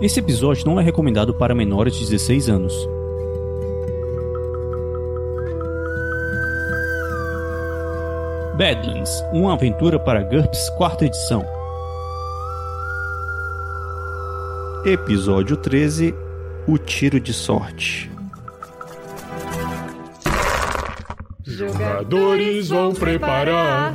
Esse episódio não é recomendado para menores de 16 anos. Badlands, uma aventura para GURPS quarta edição. Episódio 13 O Tiro de Sorte. Jogadores vão preparar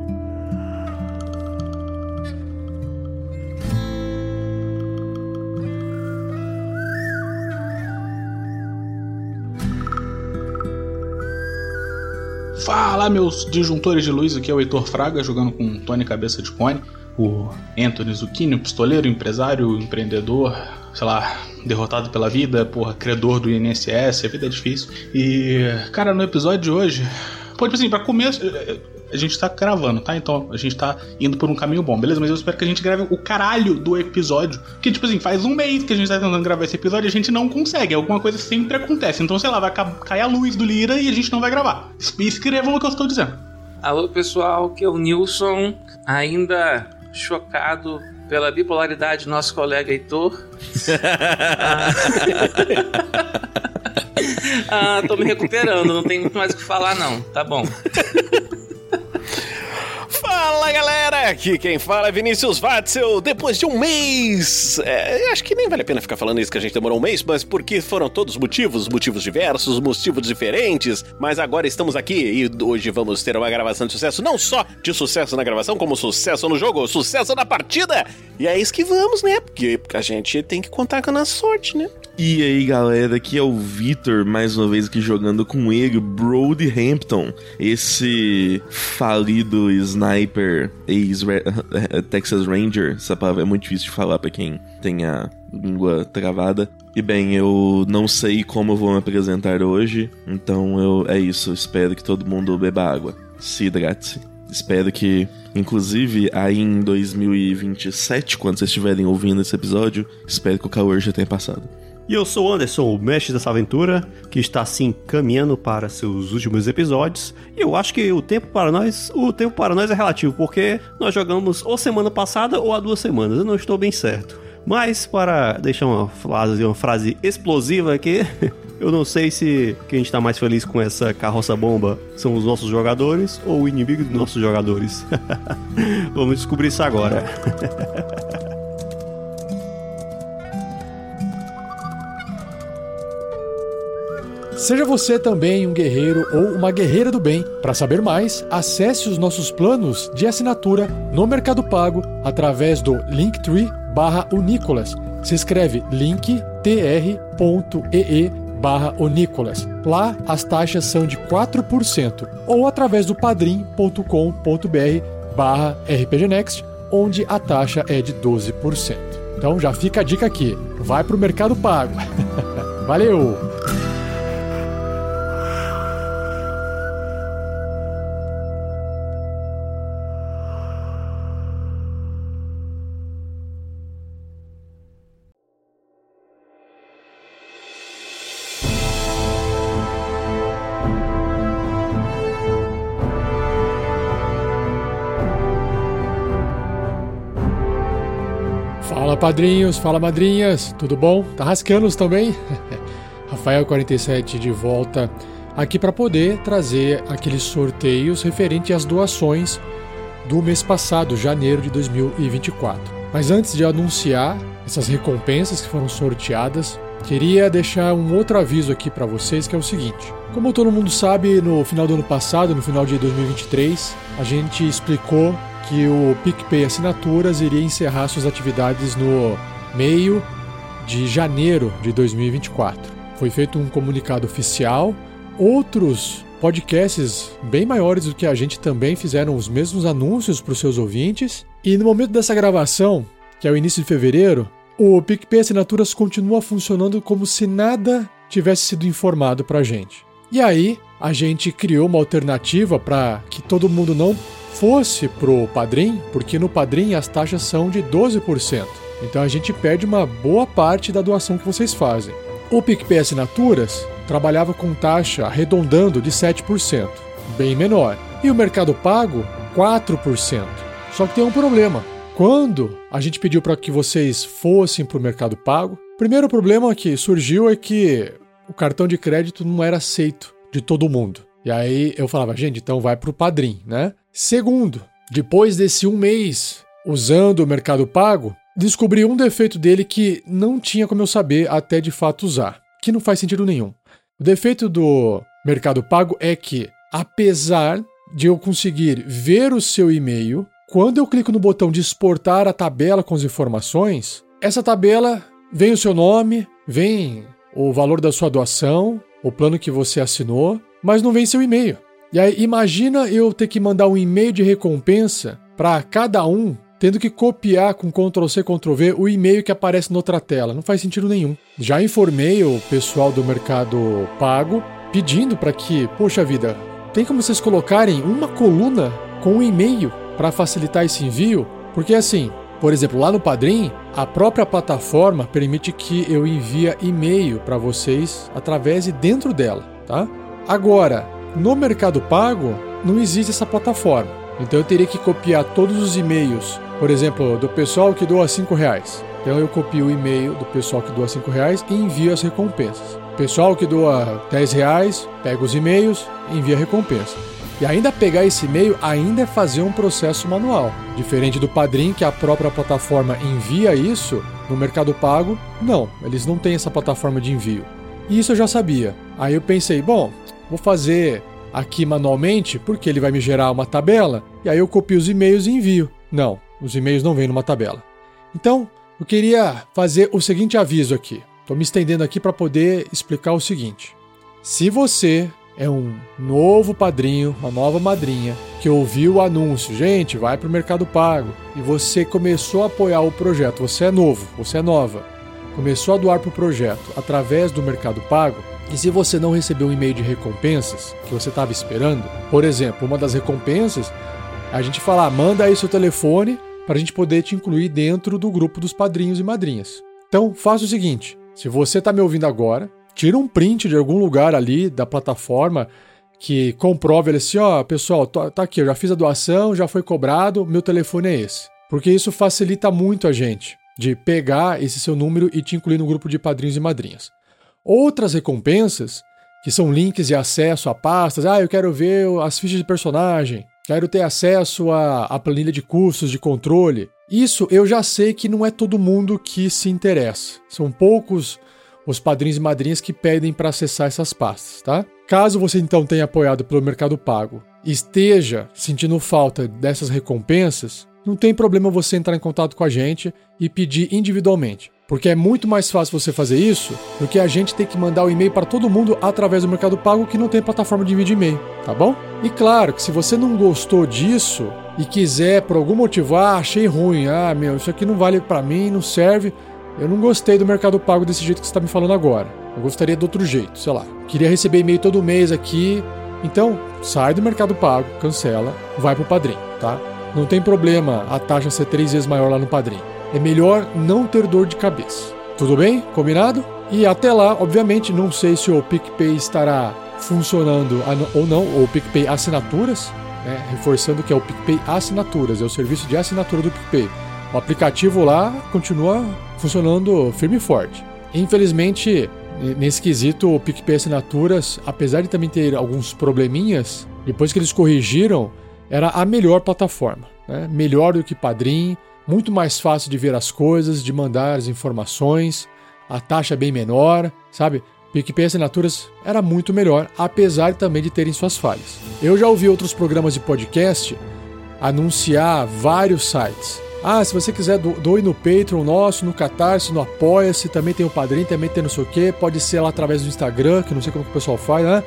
Fala, meus disjuntores de luz, aqui é o Heitor Fraga jogando com Tony Cabeça de Cone, o Anthony Zucchini, pistoleiro, empresário, empreendedor, sei lá, derrotado pela vida, porra, credor do INSS, a vida é difícil. E, cara, no episódio de hoje, pô, tipo assim, pra começo, a gente tá gravando, tá? Então a gente tá indo por um caminho bom, beleza? Mas eu espero que a gente grave o caralho do episódio. Que, tipo assim, faz um mês que a gente tá tentando gravar esse episódio e a gente não consegue. Alguma coisa sempre acontece. Então, sei lá, vai ca- cair a luz do Lira e a gente não vai gravar. Escrevam o que eu estou dizendo. Alô pessoal, que é o Nilson, ainda chocado pela bipolaridade do nosso colega Heitor. ah, tô me recuperando, não tem muito mais o que falar não, tá bom. Fala galera, aqui quem fala é Vinícius Watzel. Depois de um mês, é, acho que nem vale a pena ficar falando isso que a gente demorou um mês, mas porque foram todos motivos, motivos diversos, motivos diferentes. Mas agora estamos aqui e hoje vamos ter uma gravação de sucesso, não só de sucesso na gravação, como sucesso no jogo, sucesso na partida. E é isso que vamos, né? Porque a gente tem que contar com a nossa sorte, né? E aí galera, aqui é o Vitor, mais uma vez aqui jogando com ele, Brody Hampton, esse falido sniper ex-Texas Ranger, essa palavra é muito difícil de falar pra quem tem a língua travada. E bem, eu não sei como eu vou me apresentar hoje, então eu é isso, espero que todo mundo beba água, se hidrate-se. Espero que, inclusive, aí em 2027, quando vocês estiverem ouvindo esse episódio, espero que o calor já tenha passado. E eu sou o Anderson, o mestre dessa aventura, que está assim caminhando para seus últimos episódios. E eu acho que o tempo para nós, o tempo para nós é relativo, porque nós jogamos ou semana passada ou há duas semanas. Eu não estou bem certo. Mas para deixar uma frase, uma frase explosiva aqui, eu não sei se quem está mais feliz com essa carroça bomba são os nossos jogadores ou o inimigo dos nossos jogadores. Vamos descobrir isso agora. Seja você também um guerreiro ou uma guerreira do bem. Para saber mais, acesse os nossos planos de assinatura no Mercado Pago através do Linktree barra. Se escreve linktr.ee barra. Lá as taxas são de 4%. Ou através do padrim.com.br barra rpgnext, onde a taxa é de 12%. Então já fica a dica aqui, vai pro Mercado Pago. Valeu! Padrinhos, fala madrinhas, tudo bom? Tá rascando também? Rafael47 de volta aqui para poder trazer aqueles sorteios referente às doações do mês passado, janeiro de 2024. Mas antes de anunciar essas recompensas que foram sorteadas, queria deixar um outro aviso aqui para vocês que é o seguinte: como todo mundo sabe, no final do ano passado, no final de 2023, a gente explicou que o PicPay Assinaturas iria encerrar suas atividades no meio de janeiro de 2024. Foi feito um comunicado oficial. Outros podcasts bem maiores do que a gente também fizeram os mesmos anúncios para os seus ouvintes. E no momento dessa gravação, que é o início de fevereiro, o PicPay Assinaturas continua funcionando como se nada tivesse sido informado para a gente. E aí, a gente criou uma alternativa para que todo mundo não fosse pro Padrim, porque no Padrim as taxas são de 12%. Então a gente perde uma boa parte da doação que vocês fazem. O PicPay Assinaturas trabalhava com taxa arredondando de 7%, bem menor. E o Mercado Pago, 4%. Só que tem um problema. Quando a gente pediu para que vocês fossem para o Mercado Pago, primeiro problema que surgiu é que o cartão de crédito não era aceito de todo mundo. E aí eu falava, gente, então vai para o Padrim, né? Segundo, depois desse um mês usando o Mercado Pago, descobri um defeito dele que não tinha como eu saber até de fato usar, que não faz sentido nenhum. O defeito do Mercado Pago é que, apesar de eu conseguir ver o seu e-mail, quando eu clico no botão de exportar a tabela com as informações, essa tabela vem o seu nome, vem o valor da sua doação, o plano que você assinou, mas não vem seu e-mail. E aí imagina eu ter que mandar um e-mail de recompensa para cada um tendo que copiar com Ctrl C, Ctrl V o e-mail que aparece na outra tela. Não faz sentido nenhum. Já informei o pessoal do Mercado Pago pedindo para que, poxa vida, tem como vocês colocarem uma coluna com um e-mail para facilitar esse envio? Porque assim, por exemplo, lá no Padrim, a própria plataforma permite que eu envie e-mail para vocês através de dentro dela, tá? Agora, no Mercado Pago, não existe essa plataforma. Então eu teria que copiar todos os e-mails por exemplo, do pessoal que doa 5 reais. Então eu copio o e-mail do pessoal que doa 5 reais e envio as recompensas. Pessoal que doa 10 reais, pega os e-mails e envia a recompensa. E ainda pegar esse e-mail ainda é fazer um processo manual. Diferente do Padrim, que a própria plataforma envia isso, no Mercado Pago, não, eles não têm essa plataforma de envio. E isso eu já sabia. Aí eu pensei, bom, vou fazer aqui manualmente, porque ele vai me gerar uma tabela, e aí eu copio os e-mails e envio. Não, os e-mails não vêm numa tabela. Então, eu queria fazer o seguinte aviso aqui. Estou me estendendo aqui para poder explicar o seguinte. Se você é um novo padrinho, uma nova madrinha, que ouviu o anúncio, gente, vai para o Mercado Pago, e você começou a apoiar o projeto, você é novo, você é nova, começou a doar para o projeto através do Mercado Pago, e se você não recebeu um e-mail de recompensas que você estava esperando, por exemplo, uma das recompensas, a gente fala, ah, manda aí seu telefone para a gente poder te incluir dentro do grupo dos padrinhos e madrinhas. Então, faça o seguinte: se você está me ouvindo agora, tira um print de algum lugar ali da plataforma que comprove ele assim, ó, pessoal, tá aqui, eu já fiz a doação, já foi cobrado, meu telefone é esse. Porque isso facilita muito a gente de pegar esse seu número e te incluir no grupo de padrinhos e madrinhas. Outras recompensas, que são links de acesso a pastas, ah, eu quero ver as fichas de personagem, Quero ter acesso à, à planilha de custos de controle. Isso eu já sei que não é todo mundo que se interessa. São poucos os padrinhos e madrinhas que pedem para acessar essas pastas, tá? Caso você então tenha apoiado pelo Mercado Pago e esteja sentindo falta dessas recompensas, não tem problema você entrar em contato com a gente e pedir individualmente. Porque é muito mais fácil você fazer isso do que a gente ter que mandar o e-mail para todo mundo através do Mercado Pago que não tem plataforma de envio de e-mail, tá bom? E claro que se você não gostou disso e quiser por algum motivo, ah, achei ruim, ah, meu, isso aqui não vale para mim, não serve, eu não gostei do Mercado Pago desse jeito que você está me falando agora. Eu gostaria de outro jeito, sei lá. Queria receber e-mail todo mês aqui. Então, sai do Mercado Pago, cancela, vai pro Padrim, tá? Não tem problema a taxa ser três vezes maior lá no Padrim é melhor não ter dor de cabeça. Tudo bem? Combinado? E até lá, obviamente, não sei se o PicPay estará funcionando ou não, ou o PicPay Assinaturas, né? reforçando que é o PicPay Assinaturas, é o serviço de assinatura do PicPay. O aplicativo lá continua funcionando firme e forte. Infelizmente, nesse quesito, o PicPay Assinaturas, apesar de também ter alguns probleminhas, depois que eles corrigiram, era a melhor plataforma. Né? Melhor do que Padrim, muito mais fácil de ver as coisas, de mandar as informações, a taxa é bem menor, sabe? PicPay Assinaturas era muito melhor, apesar também de terem suas falhas. Eu já ouvi outros programas de podcast anunciar vários sites. Ah, se você quiser do, doe no Patreon nosso, no Catarse, no Apoia-se, também tem o Padrim, também tem não sei o que, pode ser lá através do Instagram, que não sei como que o pessoal faz, né?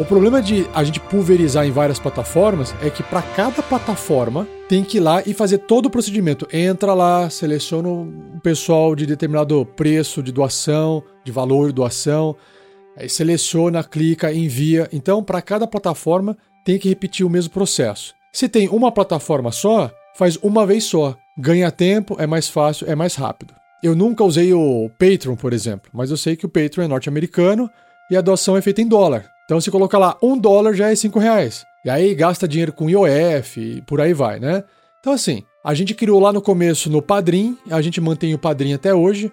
O problema de a gente pulverizar em várias plataformas é que para cada plataforma tem que ir lá e fazer todo o procedimento. Entra lá, seleciona o pessoal de determinado preço de doação, de valor de doação, aí seleciona, clica, envia. Então, para cada plataforma tem que repetir o mesmo processo. Se tem uma plataforma só, faz uma vez só. Ganha tempo, é mais fácil, é mais rápido. Eu nunca usei o Patreon, por exemplo, mas eu sei que o Patreon é norte-americano e a doação é feita em dólar. Então, se colocar lá um dólar já é cinco reais. E aí gasta dinheiro com IOF e por aí vai, né? Então, assim, a gente criou lá no começo no Padrim, a gente mantém o Padrim até hoje.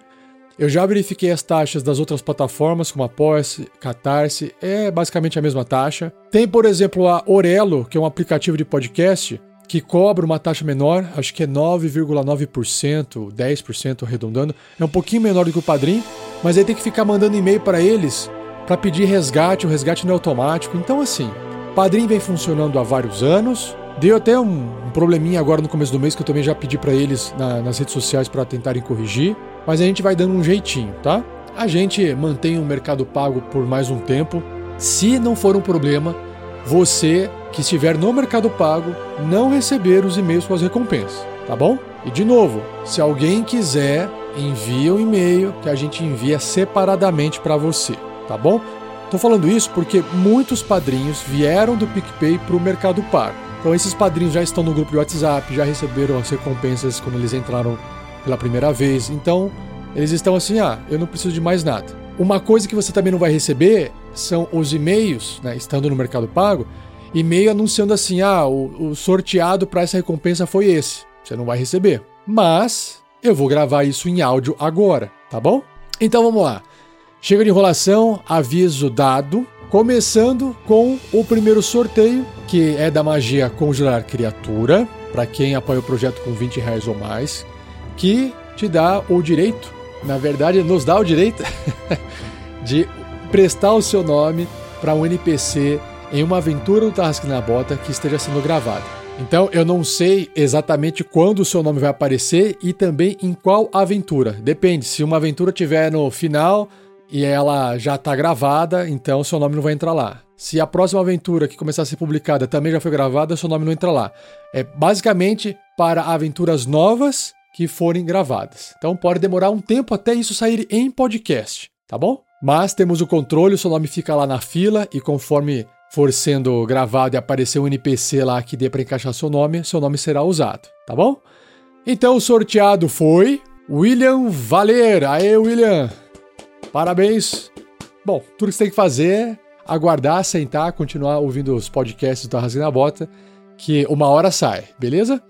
Eu já verifiquei as taxas das outras plataformas, como a Poise, Catarse, é basicamente a mesma taxa. Tem, por exemplo, a Orelo, que é um aplicativo de podcast, que cobra uma taxa menor, acho que é 9,9%, 10% arredondando. É um pouquinho menor do que o Padrim, mas aí tem que ficar mandando e-mail para eles para pedir resgate, o resgate não é automático. Então, assim, Padrim vem funcionando há vários anos. Deu até um, um probleminha agora no começo do mês que eu também já pedi para eles na, nas redes sociais para tentarem corrigir, mas a gente vai dando um jeitinho, tá? A gente mantém o mercado pago por mais um tempo. Se não for um problema, você que estiver no mercado pago não receber os e-mails com as recompensas, tá bom? E de novo, se alguém quiser, envia um e-mail que a gente envia separadamente para você, tá bom? Tô falando isso porque muitos padrinhos vieram do PicPay para o Mercado Pago. Então esses padrinhos já estão no grupo de WhatsApp, já receberam as recompensas quando eles entraram pela primeira vez. Então eles estão assim, ah, eu não preciso de mais nada. Uma coisa que você também não vai receber são os e-mails, né, estando no Mercado Pago, e-mail anunciando assim, ah, o, o sorteado para essa recompensa foi esse. Você não vai receber. Mas eu vou gravar isso em áudio agora, tá bom? Então vamos lá. Chega de enrolação, aviso dado. Começando com o primeiro sorteio, que é da magia Congelar Criatura, para quem apoia o projeto com 20 reais ou mais, que te dá o direito, na verdade, nos dá o direito de prestar o seu nome para um NPC em uma aventura do Tarrasque na Bota que esteja sendo gravada. Então eu não sei exatamente quando o seu nome vai aparecer e também em qual aventura. Depende, se uma aventura tiver no final e ela já está gravada, então seu nome não vai entrar lá. Se a próxima aventura que começar a ser publicada também já foi gravada, seu nome não entra lá. É basicamente para aventuras novas que forem gravadas. Então pode demorar um tempo até isso sair em podcast, tá bom? Mas temos o controle, o seu nome fica lá na fila e conforme for sendo gravado e aparecer um NPC lá que dê para encaixar seu nome, seu nome será usado, tá bom? Então o sorteado foi William Valer. Aê, William! Parabéns! Bom, tudo que você tem que fazer é aguardar, sentar, continuar ouvindo os podcasts do Arrasando na Bota, que uma hora sai, beleza?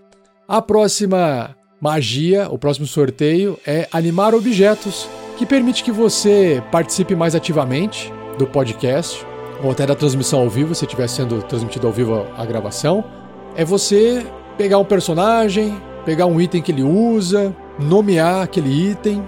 A próxima magia, o próximo sorteio é animar objetos, que permite que você participe mais ativamente do podcast, ou até da transmissão ao vivo, se estiver sendo transmitido ao vivo a gravação. É você pegar um personagem, pegar um item que ele usa, nomear aquele item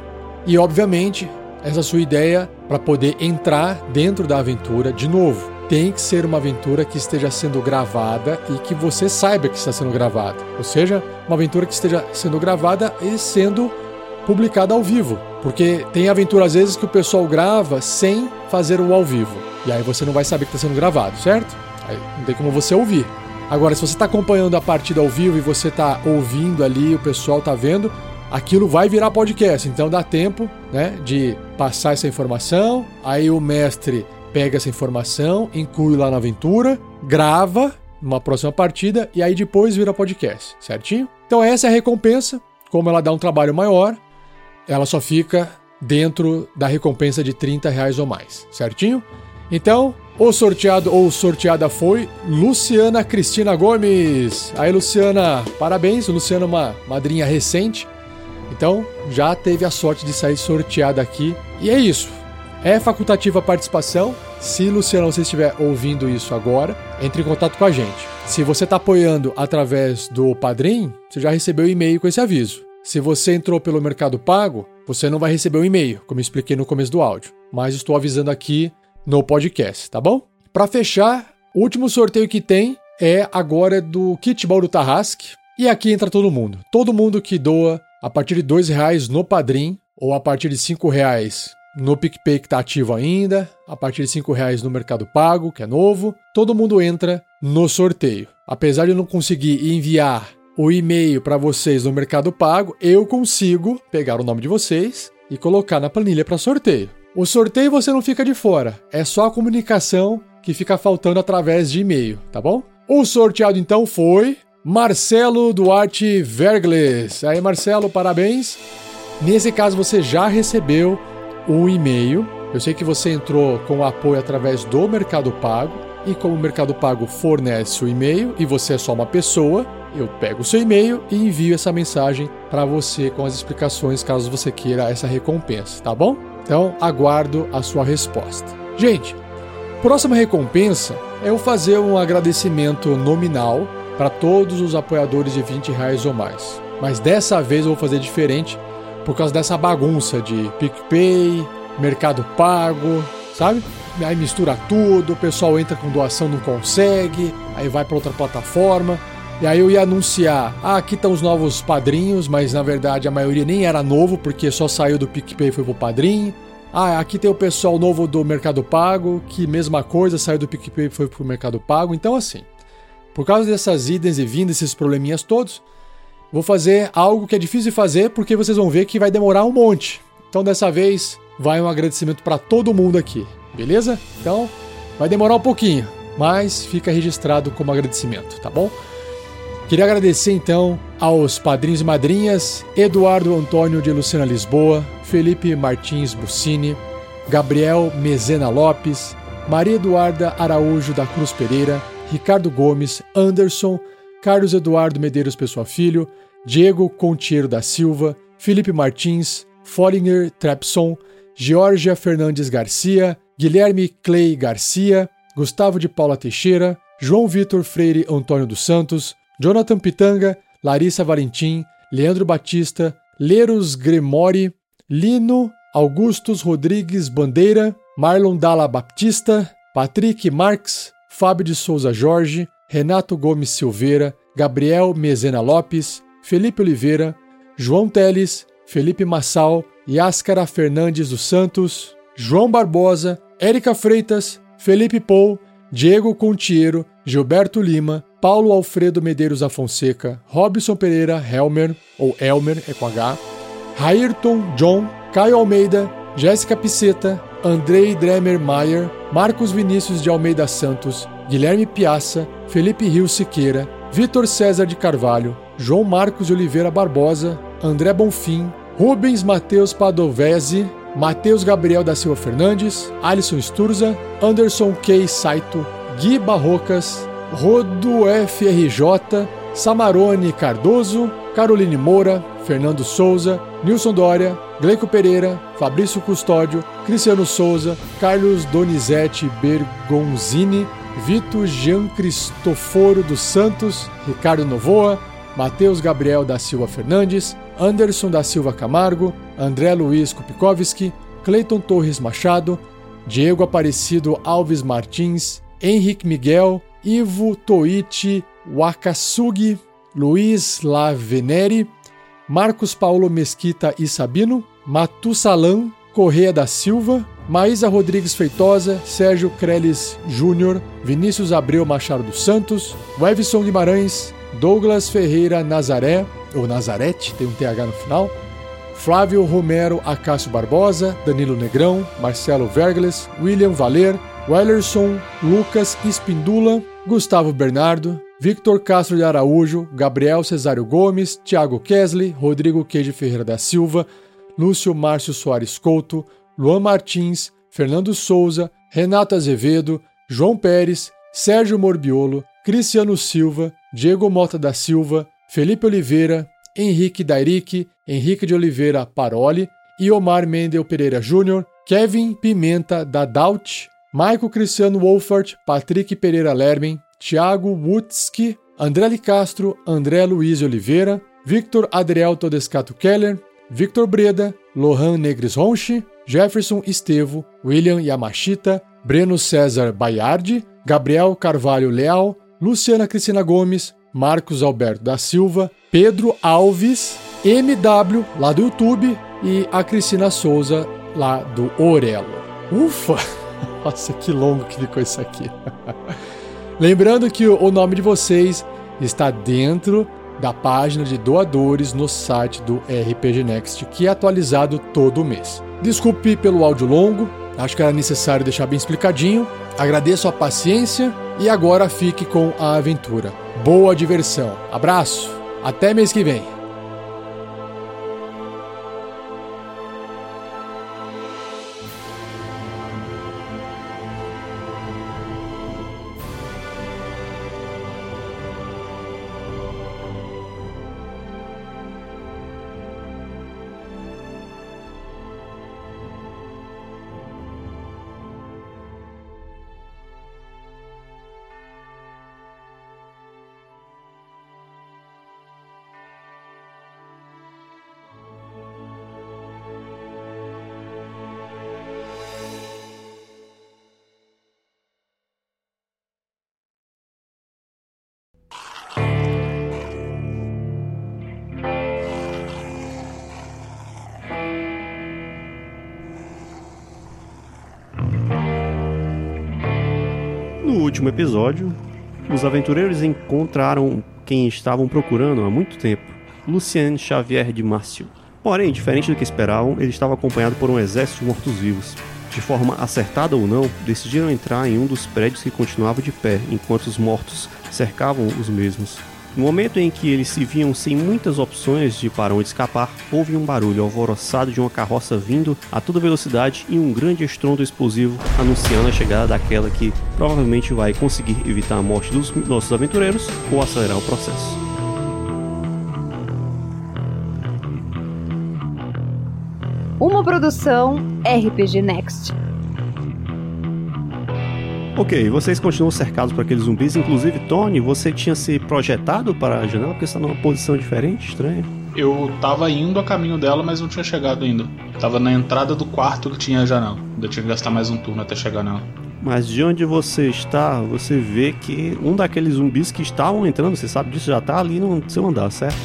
e, obviamente, essa sua ideia para poder entrar dentro da aventura de novo. Tem que ser uma aventura que esteja sendo gravada e que você saiba que está sendo gravada. Ou seja, uma aventura que esteja sendo gravada e sendo publicada ao vivo. Porque tem aventura às vezes que o pessoal grava sem fazer o ao vivo. E aí você não vai saber que está sendo gravado, certo? Aí não tem como você ouvir. Agora, se você está acompanhando a partida ao vivo e você está ouvindo ali, o pessoal está vendo, aquilo vai virar podcast. Então dá tempo, né, de passar essa informação. Aí o mestre pega essa informação, inclui lá na aventura, grava numa próxima partida e aí depois vira podcast, certinho? Então essa é a recompensa. Como ela dá um trabalho maior, ela só fica dentro da recompensa de 30 reais ou mais, certinho? Então, o sorteado ou sorteada foi Luciana Cristina Gomes. Aí, Luciana, parabéns. Luciana é uma madrinha recente. Então, já teve a sorte de sair sorteada aqui. E é isso. É facultativa a participação. Se, Luciano, você estiver ouvindo isso agora, entre em contato com a gente. Se você está apoiando através do Padrim, você já recebeu o e-mail com esse aviso. Se você entrou pelo Mercado Pago, você não vai receber o e-mail, como expliquei no começo do áudio. Mas estou avisando aqui no podcast, tá bom? Para fechar, o último sorteio que tem é agora do Kit Bauru Tarrasque. E aqui entra todo mundo. Todo mundo que doa a partir de dois reais no Padrim ou a partir de cinco reais no PicPay que está ativo ainda, a partir de cinco reais no Mercado Pago, que é novo, todo mundo entra no sorteio. Apesar de eu não conseguir enviar o e-mail para vocês no Mercado Pago, eu consigo pegar o nome de vocês e colocar na planilha para sorteio. O sorteio você não fica de fora, é só a comunicação que fica faltando através de e-mail, tá bom? O sorteado então foi Marcelo Duarte Vergles. Aí, Marcelo, parabéns. Nesse caso, você já recebeu um e-mail. Eu sei que você entrou com apoio através do Mercado Pago. E como o Mercado Pago fornece o e-mail e você é só uma pessoa, eu pego o seu e-mail e envio essa mensagem para você com as explicações caso você queira essa recompensa, tá bom? Então, aguardo a sua resposta. Gente, próxima recompensa é eu fazer um agradecimento nominal para todos os apoiadores de 20 reais ou mais. Mas dessa vez eu vou fazer diferente por causa dessa bagunça de PicPay, Mercado Pago, sabe? Aí mistura tudo, o pessoal entra com doação, não consegue, aí vai para outra plataforma. E aí eu ia anunciar, ah, aqui estão os novos padrinhos, mas na verdade a maioria nem era novo, porque só saiu do PicPay e foi pro padrinho. Ah, aqui tem o pessoal novo do Mercado Pago, que mesma coisa, saiu do PicPay e foi pro Mercado Pago. Então assim, por causa dessas idas e vindas, esses probleminhas todos, vou fazer algo que é difícil de fazer, porque vocês vão ver que vai demorar um monte. Então dessa vez vai um agradecimento para todo mundo aqui, beleza? Então vai demorar um pouquinho, mas fica registrado como agradecimento, tá bom? Queria agradecer então aos padrinhos e madrinhas Eduardo Antônio de Lucena Lisboa, Felipe Martins Buccini, Gabriel Mezena Lopes, Maria Eduarda Araújo da Cruz Pereira, Ricardo Gomes, Anderson, Carlos Eduardo Medeiros Pessoa Filho, Diego Contiero da Silva, Felipe Martins, Follinger Trepson, Georgia Fernandes Garcia, Guilherme Clay Garcia, Gustavo de Paula Teixeira, João Vitor Freire Antônio dos Santos, Jonathan Pitanga, Larissa Valentim, Leandro Batista, Leros Gremori, Lino, Augustus Rodrigues Bandeira, Marlon Dalla Baptista, Patrick Marx, Fábio de Souza Jorge, Renato Gomes Silveira, Gabriel Mezena Lopes, Felipe Oliveira, João Teles, Felipe Massal, Yáscara Fernandes dos Santos, João Barbosa, Érica Freitas, Felipe Pou, Diego Contiero, Gilberto Lima, Paulo Alfredo Medeiros Afonseca, Robson Pereira Helmer, ou Elmer, é com H, Rairton John, Caio Almeida, Jéssica Piceta, Andrei Dremer Mayer, Marcos Vinícius de Almeida Santos, Guilherme Piaça, Felipe Rio Siqueira, Vitor César de Carvalho, João Marcos de Oliveira Barbosa, André Bonfim, Rubens Matheus Padovese, Matheus Gabriel da Silva Fernandes, Alisson Sturza, Anderson K. Saito, Gui Barrocas, Rodo FRJ, Samarone Cardoso, Caroline Moura, Fernando Souza, Nilson Dória, Gleico Pereira, Fabrício Custódio, Cristiano Souza, Carlos Donizete Bergonzini, Vito Jean Cristoforo dos Santos, Ricardo Novoa, Matheus Gabriel da Silva Fernandes, Anderson da Silva Camargo, André Luiz Kupikowski, Cleiton Torres Machado, Diego Aparecido Alves Martins, Henrique Miguel, Ivo Toichi Wakasugi, Luiz Laveneri, Marcos Paulo Mesquita e Sabino, Matusalan Correia da Silva, Maísa Rodrigues Feitosa, Sérgio Creles Júnior, Vinícius Abreu Machado dos Santos, Wevson Guimarães, Douglas Ferreira Nazaré, ou Nazarete, tem um TH no final, Flávio Romero Acácio Barbosa, Danilo Negrão, Marcelo Vergles, William Valer, Wellerson Lucas Espindula, Gustavo Bernardo, Victor Castro de Araújo, Gabriel Cesário Gomes, Thiago Kesley, Rodrigo Queijo Ferreira da Silva, Lúcio Márcio Soares Couto, Luan Martins, Fernando Souza, Renato Azevedo, João Pérez, Sérgio Morbiolo, Cristiano Silva, Diego Mota da Silva, Felipe Oliveira, Henrique Dairic, Henrique de Oliveira Paroli, Omar Mendel Pereira Júnior, Kevin Pimenta da Daut, Maico Cristiano Wolfert, Patrick Pereira Lermen, Thiago Wutzki, André Castro, André Luiz Oliveira, Victor Adriel Todescato Keller, Victor Breda, Lohan Negres Ronchi, Jefferson Estevo, William Yamashita, Breno César Baiardi, Gabriel Carvalho Leal, Luciana Cristina Gomes, Marcos Alberto da Silva, Pedro Alves, MW, lá do YouTube, e a Cristina Souza, lá do Orelo. Ufa! Nossa, que longo que ficou isso aqui. Lembrando que o nome de vocês está dentro da página de doadores no site do RPG Next, que é atualizado todo mês. Desculpe pelo áudio longo, Acho que era necessário deixar bem explicadinho. Agradeço a paciência e agora fique com a aventura. Boa diversão. Abraço. Até mês que vem. Último episódio, os aventureiros encontraram quem estavam procurando há muito tempo, Lucien Xavier de Márcio. Porém, diferente do que esperavam, ele estava acompanhado por um exército de mortos-vivos. De forma acertada ou não, decidiram entrar em um dos prédios que continuava de pé, enquanto os mortos cercavam os mesmos. No momento em que eles se viam sem muitas opções de para onde escapar, houve um barulho alvoroçado de uma carroça vindo a toda velocidade e um grande estrondo explosivo anunciando a chegada daquela que provavelmente vai conseguir evitar a morte dos nossos aventureiros ou acelerar o processo. Uma produção RPG Next. Ok, vocês continuam cercados por aqueles zumbis, inclusive Tony, você tinha se projetado para a janela porque está numa posição diferente, estranha. Eu tava indo a caminho dela, mas não tinha chegado ainda. Tava na entrada do quarto que tinha a janela. Ainda tinha que gastar mais um turno até chegar nela. Mas de onde você está, você vê que um daqueles zumbis que estavam entrando, você sabe disso, já está ali no seu andar, certo?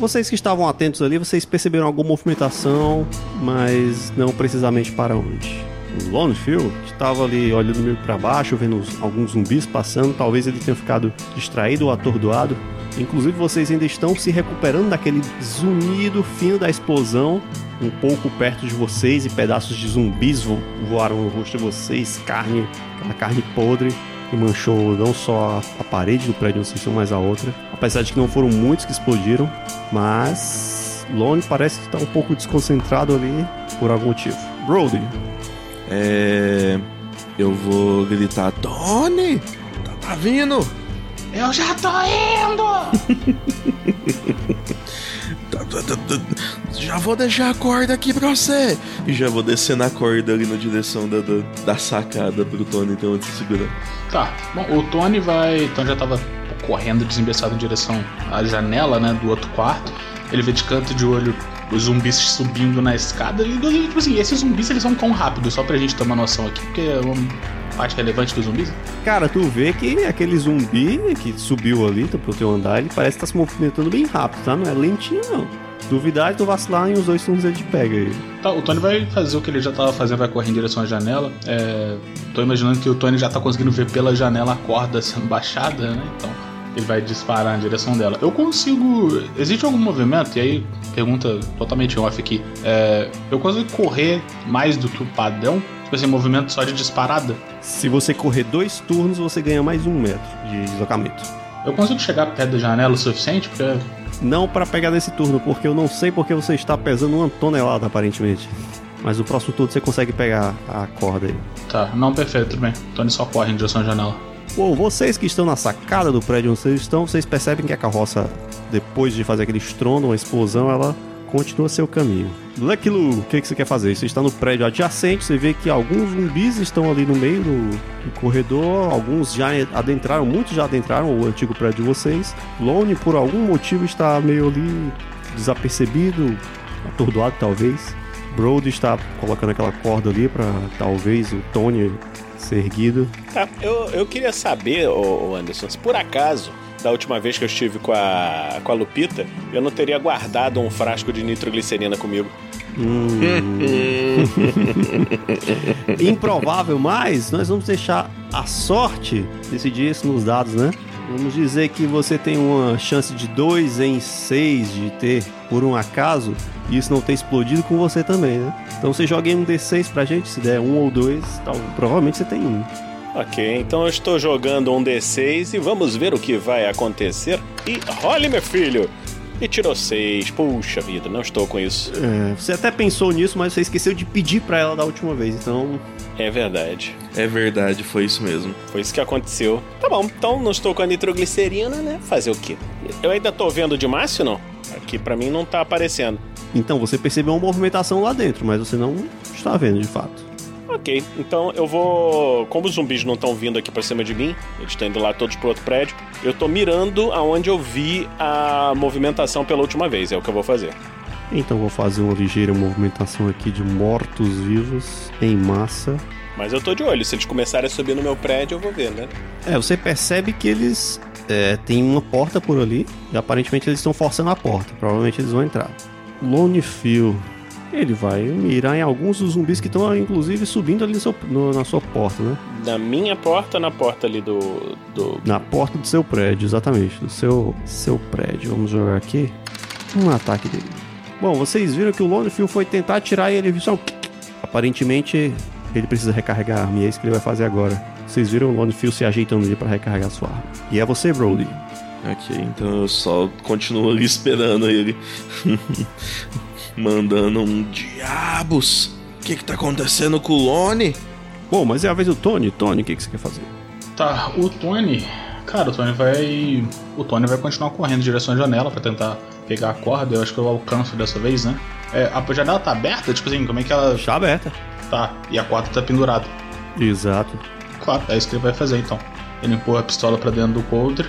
Vocês que estavam atentos ali, vocês perceberam alguma movimentação, mas não precisamente para onde. O Lonefield estava ali olhando meio para baixo, vendo alguns zumbis passando. Talvez ele tenha ficado distraído ou atordoado. Inclusive, vocês ainda estão se recuperando daquele zunido fino da explosão. Um pouco perto de vocês e pedaços de zumbis vo- voaram no rosto de vocês, carne, aquela carne podre que manchou não só a, a parede do prédio onde vocês estão, mas a outra. Apesar de que não foram muitos que explodiram, mas Lone parece que está um pouco desconcentrado ali por algum motivo. Brody, É. Eu vou gritar: Tony! Tá, tá vindo! Eu já tô indo! Tá, tá, tá. Já vou deixar a corda aqui pra você! E já vou descer na corda ali na direção da, da, da sacada pro Tony ter onde se segurar. Tá, bom, o Tony vai. Então já tava correndo desembeçado em direção à janela, né, do outro quarto. Ele vê de canto de olho os zumbis subindo na escada. E, tipo assim, esses zumbis eles são tão rápidos, só pra gente ter uma noção aqui, porque é uma parte relevante dos zumbis. Cara, tu vê que aquele zumbi que subiu ali tá, pro teu andar, ele parece estar se movimentando bem rápido, tá? Não é lentinho, não. Duvidar e tu vacilar em uns dois turnos ele te pega aí. Tá, o Tony vai fazer o que ele já tava fazendo, vai correr em direção à janela. É, tô imaginando que o Tony já tá conseguindo ver pela janela a corda sendo baixada, né? Então ele vai disparar na direção dela. Eu consigo. Existe algum movimento? E aí, pergunta totalmente off aqui. É, eu consigo correr mais do que o padrão? Tipo assim, movimento só de disparada? Se você correr dois turnos, você ganha mais um metro de deslocamento. Eu consigo chegar perto da janela o suficiente? Porque. Não pra pegar nesse turno, porque eu não sei porque você está pesando uma tonelada, aparentemente. Mas no próximo turno você consegue pegar a corda aí. Tá, não, perfeito, tudo bem. O Tony só corre em direção à janela. Bom, vocês que estão na sacada do prédio onde vocês estão, vocês percebem que a carroça, depois de fazer aquele estrondo, uma explosão, ela continua seu caminho. Lucky Lu, o que, que você quer fazer? Você está no prédio adjacente, você vê que alguns zumbis estão ali no meio do, do corredor, alguns já adentraram, muitos já adentraram o antigo prédio de vocês. Lone, por algum motivo, está meio ali desapercebido, atordoado talvez. Brody está colocando aquela corda ali para talvez o Tony ser erguido. Tá, eu, eu queria saber, ô, ô Anderson, se por acaso, da última vez que eu estive com a, com a Lupita, eu não teria guardado um frasco de nitroglicerina comigo. Hum. Improvável, mas nós vamos deixar a sorte decidir isso nos dados, né? Vamos dizer que você tem uma chance de 2 em 6 de ter, por um acaso, e isso não ter explodido com você também, né? Então você joga em um D6 pra gente, se der um ou dois, tal, provavelmente você tem um. Ok, então eu estou jogando um D6 e vamos ver o que vai acontecer. E role, meu filho! E tirou 6. Puxa vida, não estou com isso. É, você até pensou nisso, mas você esqueceu de pedir pra ela da última vez, então. É verdade. É verdade, foi isso mesmo. Foi isso que aconteceu. Tá bom, então não estou com a nitroglicerina, né? Fazer o quê? Eu ainda tô vendo de Márcio, não? Aqui pra mim não tá aparecendo. Então você percebeu uma movimentação lá dentro, mas você não está vendo de fato. Ok, então eu vou. Como os zumbis não estão vindo aqui pra cima de mim, eles estão indo lá todos pro outro prédio, eu tô mirando aonde eu vi a movimentação pela última vez, é o que eu vou fazer. Então vou fazer uma ligeira movimentação aqui de mortos-vivos em massa. Mas eu tô de olho, se eles começarem a subir no meu prédio, eu vou ver, né? É, você percebe que eles é, têm uma porta por ali e aparentemente eles estão forçando a porta. Provavelmente eles vão entrar. Lone Phil. Ele vai mirar em alguns dos zumbis que estão, inclusive, subindo ali no seu- no- na sua porta, né? Na minha porta, na porta ali do. do. Na porta do seu prédio, exatamente. Do seu, seu prédio. Vamos jogar aqui. Um ataque dele. Bom, vocês viram que o Lone Phil foi tentar atirar e ele viu só um... Aparentemente, ele precisa recarregar a arma e é isso que ele vai fazer agora. Vocês viram o Lone Phil se ajeitando ali para recarregar a sua arma. E é você, Brody. Ok, então eu só continuo ali esperando ele. Mandando um diabos. O que que tá acontecendo com o Lone? Bom, mas é a vez do Tony. Tony, o que, que você quer fazer? Tá, o Tony. Cara, o Tony vai. O Tony vai continuar correndo em direção à janela pra tentar pegar a corda. Eu acho que eu alcanço dessa vez, né? É, a janela tá aberta? Tipo assim, como é que ela. Chá aberta. Tá, e a corda tá pendurada. Exato. Claro, é isso que ele vai fazer então. Ele empurra a pistola pra dentro do coldre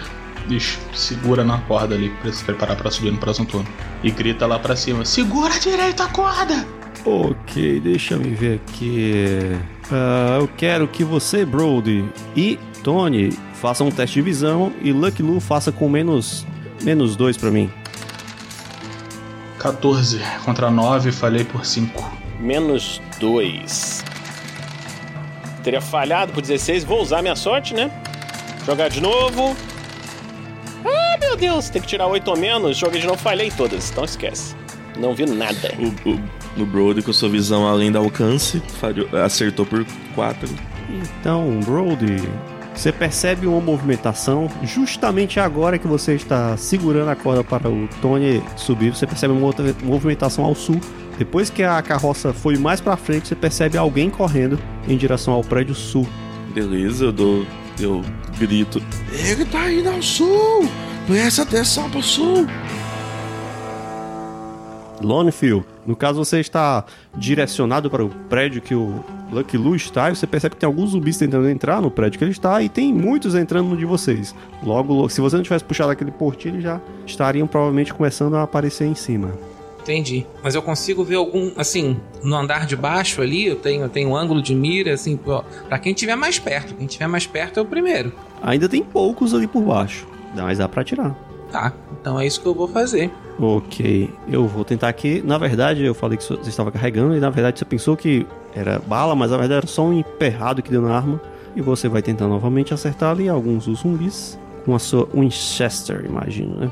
segura na corda ali pra se preparar pra subir no próximo turno. E grita lá pra cima: Segura direito a corda! Ok, deixa me ver aqui. Ah, eu quero que você, Brody e Tony façam um teste de visão e Lucky Lu faça com menos menos dois pra mim. 14 contra 9, falhei por 5. Menos 2. Teria falhado por 16. Vou usar minha sorte, né? Jogar de novo. Meu Deus, tem que tirar 8 ou menos. Joguei de novo, falhei todas, então esquece. Não vi nada. O, o, o Brody, com sua visão além do alcance, falhou- acertou por 4. Então, Brody, você percebe uma movimentação justamente agora que você está segurando a corda para o Tony subir. Você percebe uma outra movimentação ao sul. Depois que a carroça foi mais para frente, você percebe alguém correndo em direção ao prédio sul. Beleza, eu dou. Eu grito. Ele tá indo ao sul! Presta atenção pro sul! Lonefield. No caso, você está direcionado para o prédio que o Lucky Lu está e você percebe que tem alguns zumbis tentando entrar no prédio que ele está e tem muitos entrando no de vocês. Logo, se você não tivesse puxado aquele portilho, já estariam provavelmente começando a aparecer em cima. Entendi. Mas eu consigo ver algum, assim, no andar de baixo ali, eu tenho, eu tenho um ângulo de mira, assim, ó, pra quem tiver mais perto. Quem tiver mais perto é o primeiro. Ainda tem poucos ali por baixo, mas dá para atirar. Tá, então é isso que eu vou fazer. Ok, eu vou tentar aqui. Na verdade, eu falei que você estava carregando e na verdade você pensou que era bala, mas na verdade era só um emperrado que deu na arma. E você vai tentar novamente acertar ali alguns dos zumbis com a sua Winchester, imagino, né?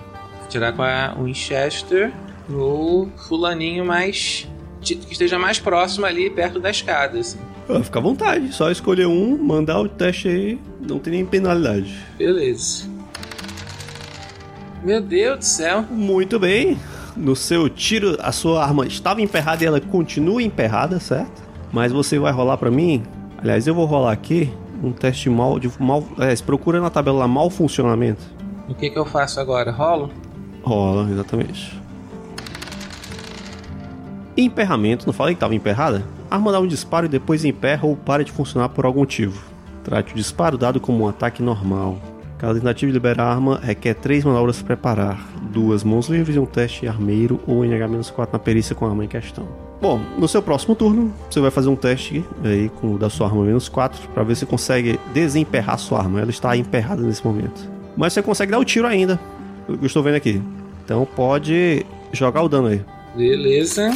Tirar com a Winchester no fulaninho mais. que esteja mais próximo ali, perto da escada, assim. Ah, fica à vontade, só escolher um, mandar o teste aí, não tem nem penalidade. Beleza. Meu Deus do céu. Muito bem. No seu tiro, a sua arma estava emperrada e ela continua emperrada, certo? Mas você vai rolar pra mim. Aliás, eu vou rolar aqui um teste mal de mal. É, procura na tabela lá mal funcionamento. O que que eu faço agora? Rolo? Rola, exatamente. Emperramento, não falei que estava emperrada? Arma dá um disparo e depois emperra ou para de funcionar por algum motivo. Trate o disparo dado como um ataque normal. Cada tentativa de liberar arma requer três manobras para preparar, duas mãos livres e um teste armeiro ou NH-4 na perícia com a arma em questão. Bom, no seu próximo turno, você vai fazer um teste aí com da sua arma menos 4 para ver se consegue desemperrar sua arma. Ela está emperrada nesse momento. Mas você consegue dar o tiro ainda. Eu estou vendo aqui. Então pode jogar o dano aí. Beleza.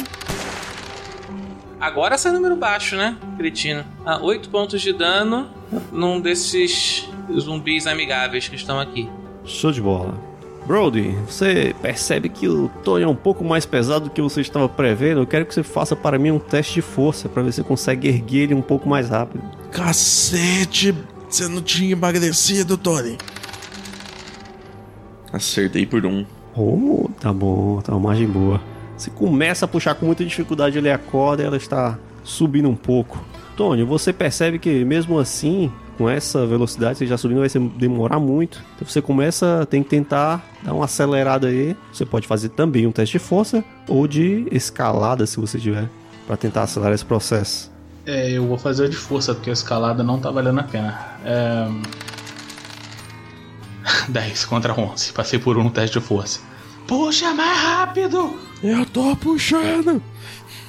Agora sai número baixo, né, cretino? Ah, 8 pontos de dano num desses zumbis amigáveis que estão aqui. Show de bola. Brody, você percebe que o Tony é um pouco mais pesado do que você estava prevendo. Eu quero que você faça para mim um teste de força para ver se você consegue erguer ele um pouco mais rápido. Cacete! Você não tinha emagrecido, Tony. Acertei por um. Oh, tá bom, tá uma margem boa. Você começa a puxar com muita dificuldade ali a corda e ela está subindo um pouco. Tony, você percebe que mesmo assim, com essa velocidade, você já subindo vai ser- demorar muito. Então você começa, tem que tentar dar uma acelerada aí. Você pode fazer também um teste de força ou de escalada, se você tiver, para tentar acelerar esse processo. É, eu vou fazer de força, porque a escalada não tá valendo a pena. É... 10 contra 11. Passei por um no teste de força. Puxa mais rápido! Eu tô puxando!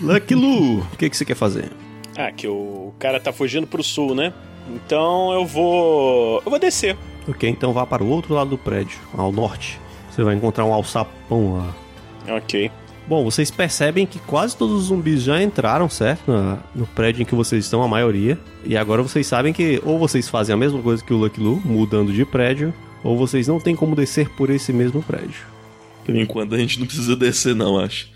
Lucky Lu, o que, que você quer fazer? Ah, que o cara tá fugindo pro sul, né? Então eu vou. Eu vou descer. Ok, então vá para o outro lado do prédio, ao norte. Você vai encontrar um alçapão lá. Ok. Bom, vocês percebem que quase todos os zumbis já entraram, certo? Na- no prédio em que vocês estão, a maioria. E agora vocês sabem que ou vocês fazem a mesma coisa que o Lucky Lu, mudando de prédio, ou vocês não têm como descer por esse mesmo prédio. Por enquanto a gente não precisa descer, não, acho.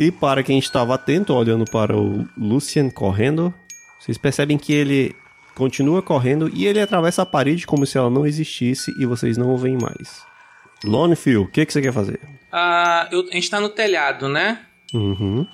E para quem estava atento, olhando para o Lucian correndo, vocês percebem que ele continua correndo e ele atravessa a parede como se ela não existisse e vocês não o veem mais. Lonefield, o que, que você quer fazer? Ah, eu- a gente tá no telhado, né? Uhum.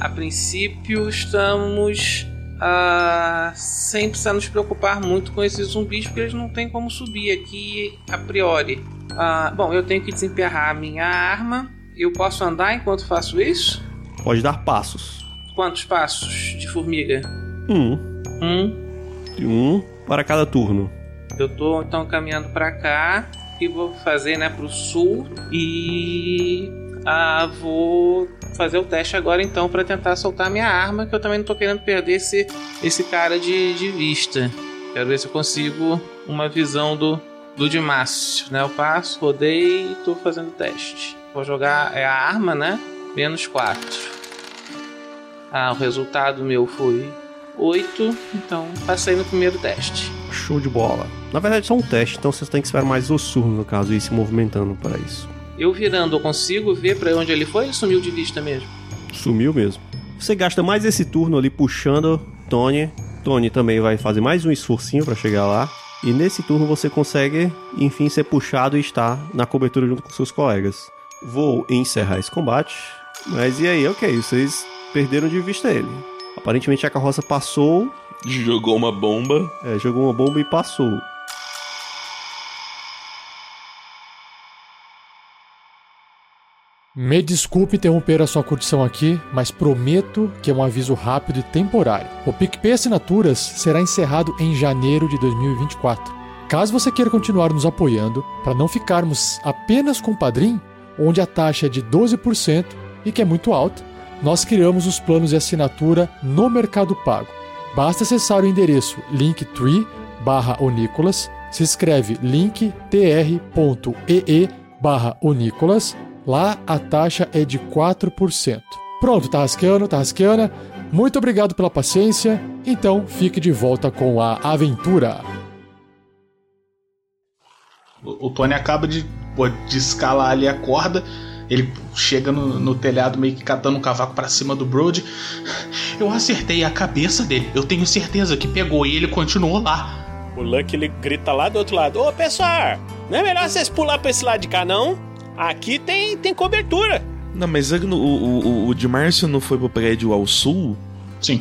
A princípio estamos ah, sem precisar nos preocupar muito com esses zumbis, porque eles não têm como subir aqui a priori. Ah, bom, eu tenho que desemperrar a minha arma. Eu posso andar enquanto faço isso? Pode dar passos. Quantos passos de formiga? Um. Um. Um para cada turno. Eu tô então caminhando pra cá e vou fazer, né, pro sul e ah, vou fazer o teste agora então pra tentar soltar minha arma, que eu também não tô querendo perder esse esse cara de, de vista. Quero ver se eu consigo uma visão do do de Márcio, né? Eu passo, rodei e tô fazendo teste. Vou jogar é a arma, né? Menos 4. Ah, o resultado meu foi 8, então passei no primeiro teste. Show de bola. Na verdade, só um teste, então vocês têm que esperar mais o surno, no caso, e ir se movimentando para isso. Eu virando, eu consigo ver pra onde ele foi? Ele sumiu de vista mesmo. Sumiu mesmo. Você gasta mais esse turno ali puxando Tony. Tony também vai fazer mais um esforcinho para chegar lá. E nesse turno você consegue, enfim, ser puxado e estar na cobertura junto com seus colegas. Vou encerrar esse combate. Mas e aí, ok, vocês perderam de vista ele. Aparentemente a carroça passou, Jogou uma bomba. é, jogou uma bomba e passou. Me desculpe interromper a sua curtição aqui, mas prometo que é um aviso rápido e temporário. O PicPay Assinaturas será encerrado em janeiro de 2024. Caso você queira continuar nos apoiando, para não ficarmos apenas com o Padrim, onde a taxa é de 12% e que é muito alta, nós criamos os planos de assinatura no Mercado Pago. Basta acessar o endereço linktree barra se escreve linktr.ee barra lá a taxa é de 4%. Pronto, tá rascando, tá rascando. Muito obrigado pela paciência, então fique de volta com a aventura. O, Tony acaba de, de escalar ali a corda. Ele chega no, no telhado meio que catando um cavaco pra cima do Brody. Eu acertei a cabeça dele. Eu tenho certeza que pegou e ele continuou lá. O Lucky ele grita lá do outro lado: Ô pessoal, não é melhor vocês pular pra esse lado de cá não? Aqui tem, tem cobertura. Não, mas no- o, o, o de Márcio não foi pro prédio ao sul? Sim,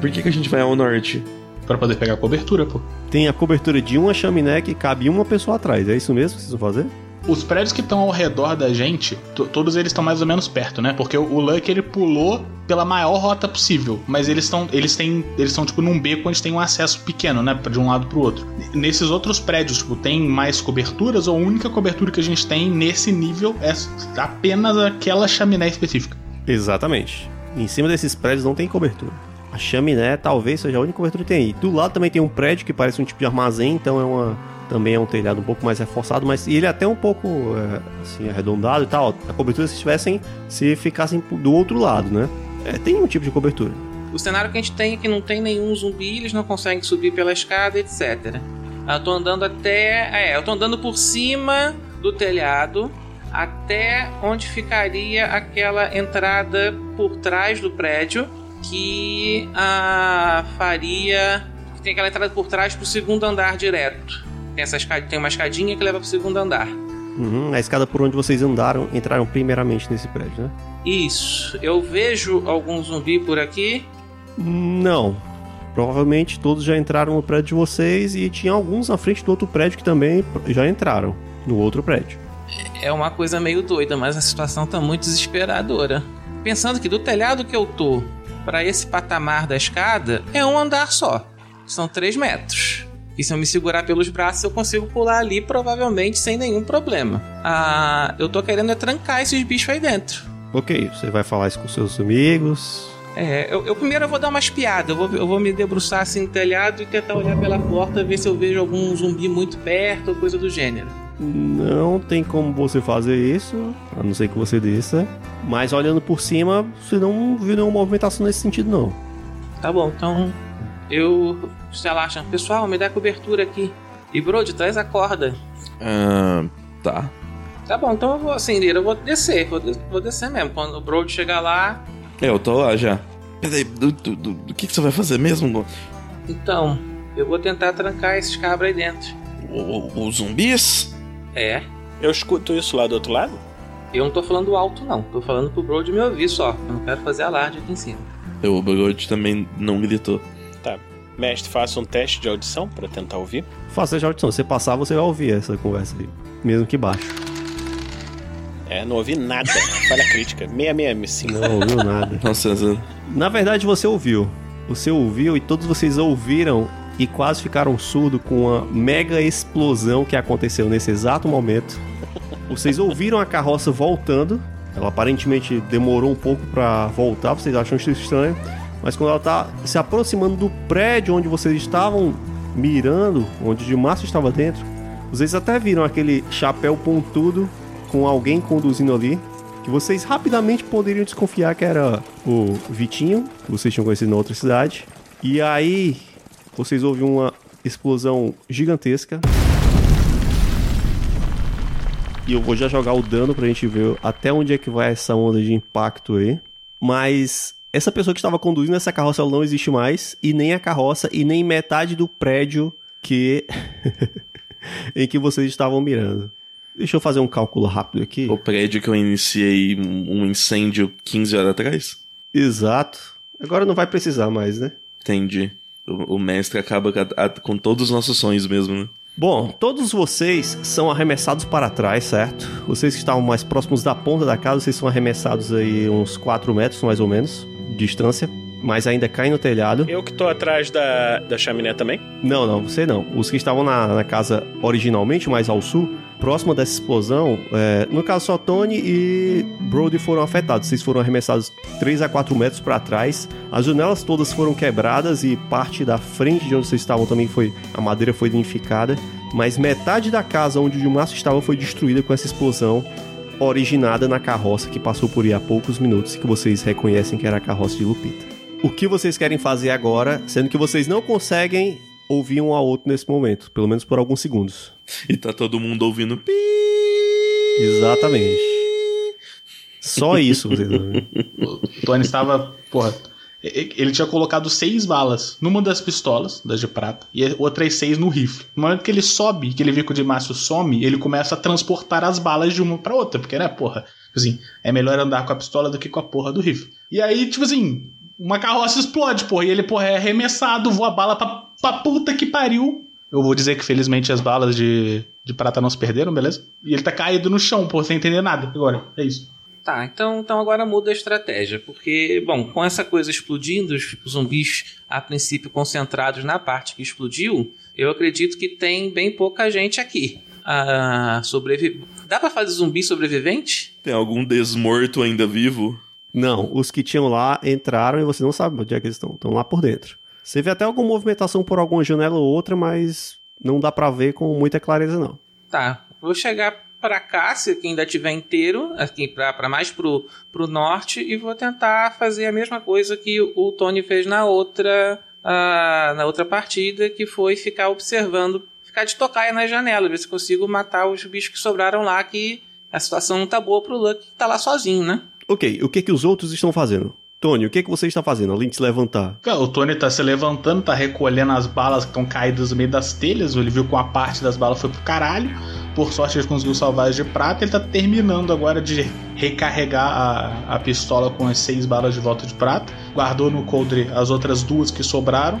Por que, que a gente vai ao norte? Pra poder pegar cobertura, pô. Tem a cobertura de uma chaminé que cabe uma pessoa atrás. É isso mesmo que vocês vão fazer? Os prédios que estão ao redor da gente, to- todos eles estão mais ou menos perto, né? Porque o, o Lucky ele pulou pela maior rota possível, mas eles estão eles têm eles estão tipo num beco onde tem um acesso pequeno, né, de um lado pro outro. Nesses outros prédios, tipo, tem mais coberturas ou a única cobertura que a gente tem nesse nível é apenas aquela chaminé específica. Exatamente. Em cima desses prédios não tem cobertura. A chaminé talvez seja a única cobertura que tem aí. Do lado também tem um prédio que parece um tipo de armazém, então é uma também é um telhado um pouco mais reforçado, mas ele é até um pouco é, assim arredondado e tal. A cobertura se tivessem se ficassem do outro lado, né? É, tem um tipo de cobertura. O cenário que a gente tem é que não tem nenhum zumbi, eles não conseguem subir pela escada, etc. Eu tô andando até. É, eu tô andando por cima do telhado até onde ficaria aquela entrada por trás do prédio que a faria. que tem aquela entrada por trás pro segundo andar direto. Tem, essa escada, tem uma escadinha que leva pro segundo andar. Uhum, a escada por onde vocês andaram, entraram primeiramente nesse prédio, né? Isso. Eu vejo algum zumbi por aqui. Não. Provavelmente todos já entraram no prédio de vocês e tinha alguns na frente do outro prédio que também já entraram no outro prédio. É uma coisa meio doida, mas a situação tá muito desesperadora. Pensando que do telhado que eu tô para esse patamar da escada é um andar só. São 3 metros. E se eu me segurar pelos braços, eu consigo pular ali provavelmente sem nenhum problema. Ah, eu tô querendo é trancar esses bichos aí dentro. Ok, você vai falar isso com seus amigos. É, eu, eu primeiro eu vou dar uma espiada. Eu vou, eu vou me debruçar assim no telhado e tentar olhar pela porta, ver se eu vejo algum zumbi muito perto ou coisa do gênero. Não tem como você fazer isso, a não ser que você desça. Mas olhando por cima, você não viu nenhuma movimentação nesse sentido, não. Tá bom, então eu se relaxa. Pessoal, me dá cobertura aqui. E Brody, traz a corda. Ah, tá. Tá bom, então eu vou acender, eu vou descer, vou, des- vou descer mesmo. Quando o Brody chegar lá, É, eu tô lá já. Peraí, do, do, do, do que, que você vai fazer mesmo? então, eu vou tentar trancar esses cabras aí dentro. O- o- Os zumbis? É, Eu escuto isso lá do outro lado? eu não tô falando alto não, tô falando pro Brody me ouvir só. Eu não quero fazer alarde aqui em cima. Eu, o Brody também não gritou. Tá. Mestre, faça um teste de audição pra tentar ouvir. Faça já audição. Se você passar, você vai ouvir essa conversa aí. Mesmo que baixo. É, não ouvi nada. Falha crítica. 665. Não ouviu nada. Nossa, Na verdade, você ouviu. Você ouviu e todos vocês ouviram e quase ficaram surdos com uma mega explosão que aconteceu nesse exato momento. Vocês ouviram a carroça voltando. Ela aparentemente demorou um pouco pra voltar, vocês acham isso estranho. Mas quando ela tá se aproximando do prédio onde vocês estavam mirando, onde o Márcio estava dentro, vocês até viram aquele chapéu pontudo com alguém conduzindo ali, que vocês rapidamente poderiam desconfiar que era o Vitinho, que vocês tinham conhecido na outra cidade. E aí, vocês ouvem uma explosão gigantesca. E eu vou já jogar o dano pra gente ver até onde é que vai essa onda de impacto aí. Mas essa pessoa que estava conduzindo essa carroça não existe mais. E nem a carroça e nem metade do prédio que. em que vocês estavam mirando. Deixa eu fazer um cálculo rápido aqui. o prédio que eu iniciei um incêndio 15 horas atrás? Exato. Agora não vai precisar mais, né? Entendi. O, o mestre acaba com, a- a- com todos os nossos sonhos mesmo, né? Bom, todos vocês são arremessados para trás, certo? Vocês que estavam mais próximos da ponta da casa, vocês são arremessados aí uns 4 metros, mais ou menos, distância. Mas ainda caem no telhado. Eu que tô atrás da, da chaminé também. Não, não, você não. Os que estavam na, na casa originalmente, mais ao sul, próximo dessa explosão, é, no caso só Tony e Brody foram afetados. Vocês foram arremessados 3 a 4 metros para trás. As janelas todas foram quebradas e parte da frente de onde vocês estavam também foi. A madeira foi danificada. Mas metade da casa onde o Dilmaço estava foi destruída com essa explosão originada na carroça que passou por aí há poucos minutos e que vocês reconhecem que era a carroça de Lupita. O que vocês querem fazer agora, sendo que vocês não conseguem ouvir um ao outro nesse momento, pelo menos por alguns segundos. E tá todo mundo ouvindo. pi. Exatamente. Só isso vocês. O Tony estava, porra. Ele tinha colocado seis balas numa das pistolas, das de prata, e outras seis no rifle. No momento que ele sobe, que ele vê que o de Márcio some, ele começa a transportar as balas de uma pra outra, porque, né, porra, assim, é melhor andar com a pistola do que com a porra do rifle. E aí, tipo assim, uma carroça explode, porra, e ele, porra, é arremessado, voa a bala pra, pra puta que pariu. Eu vou dizer que felizmente as balas de, de prata não se perderam, beleza? E ele tá caído no chão, porra, sem entender nada. Agora, é isso. Tá, então, então agora muda a estratégia, porque, bom, com essa coisa explodindo, os zumbis a princípio concentrados na parte que explodiu, eu acredito que tem bem pouca gente aqui. Ah, sobrevi... Dá pra fazer zumbi sobrevivente? Tem algum desmorto ainda vivo? Não, os que tinham lá entraram e você não sabe onde é que eles estão. Estão lá por dentro. Você vê até alguma movimentação por alguma janela ou outra, mas não dá pra ver com muita clareza, não. Tá, vou chegar pra cá, se ainda tiver inteiro, aqui pra mais pro, pro norte, e vou tentar fazer a mesma coisa que o Tony fez na outra, ah, na outra partida, que foi ficar observando ficar de tocaia na janela, ver se consigo matar os bichos que sobraram lá, que a situação não tá boa pro Luck, que tá lá sozinho, né? Ok, o que que os outros estão fazendo? Tony, o que que você está fazendo, além de se levantar? Cara, O Tony tá se levantando, tá recolhendo as balas que estão caídas no meio das telhas. Ele viu que uma parte das balas foi pro caralho. Por sorte, ele conseguiu salvar as de prata. Ele tá terminando agora de recarregar a, a pistola com as seis balas de volta de prata. Guardou no coldre as outras duas que sobraram.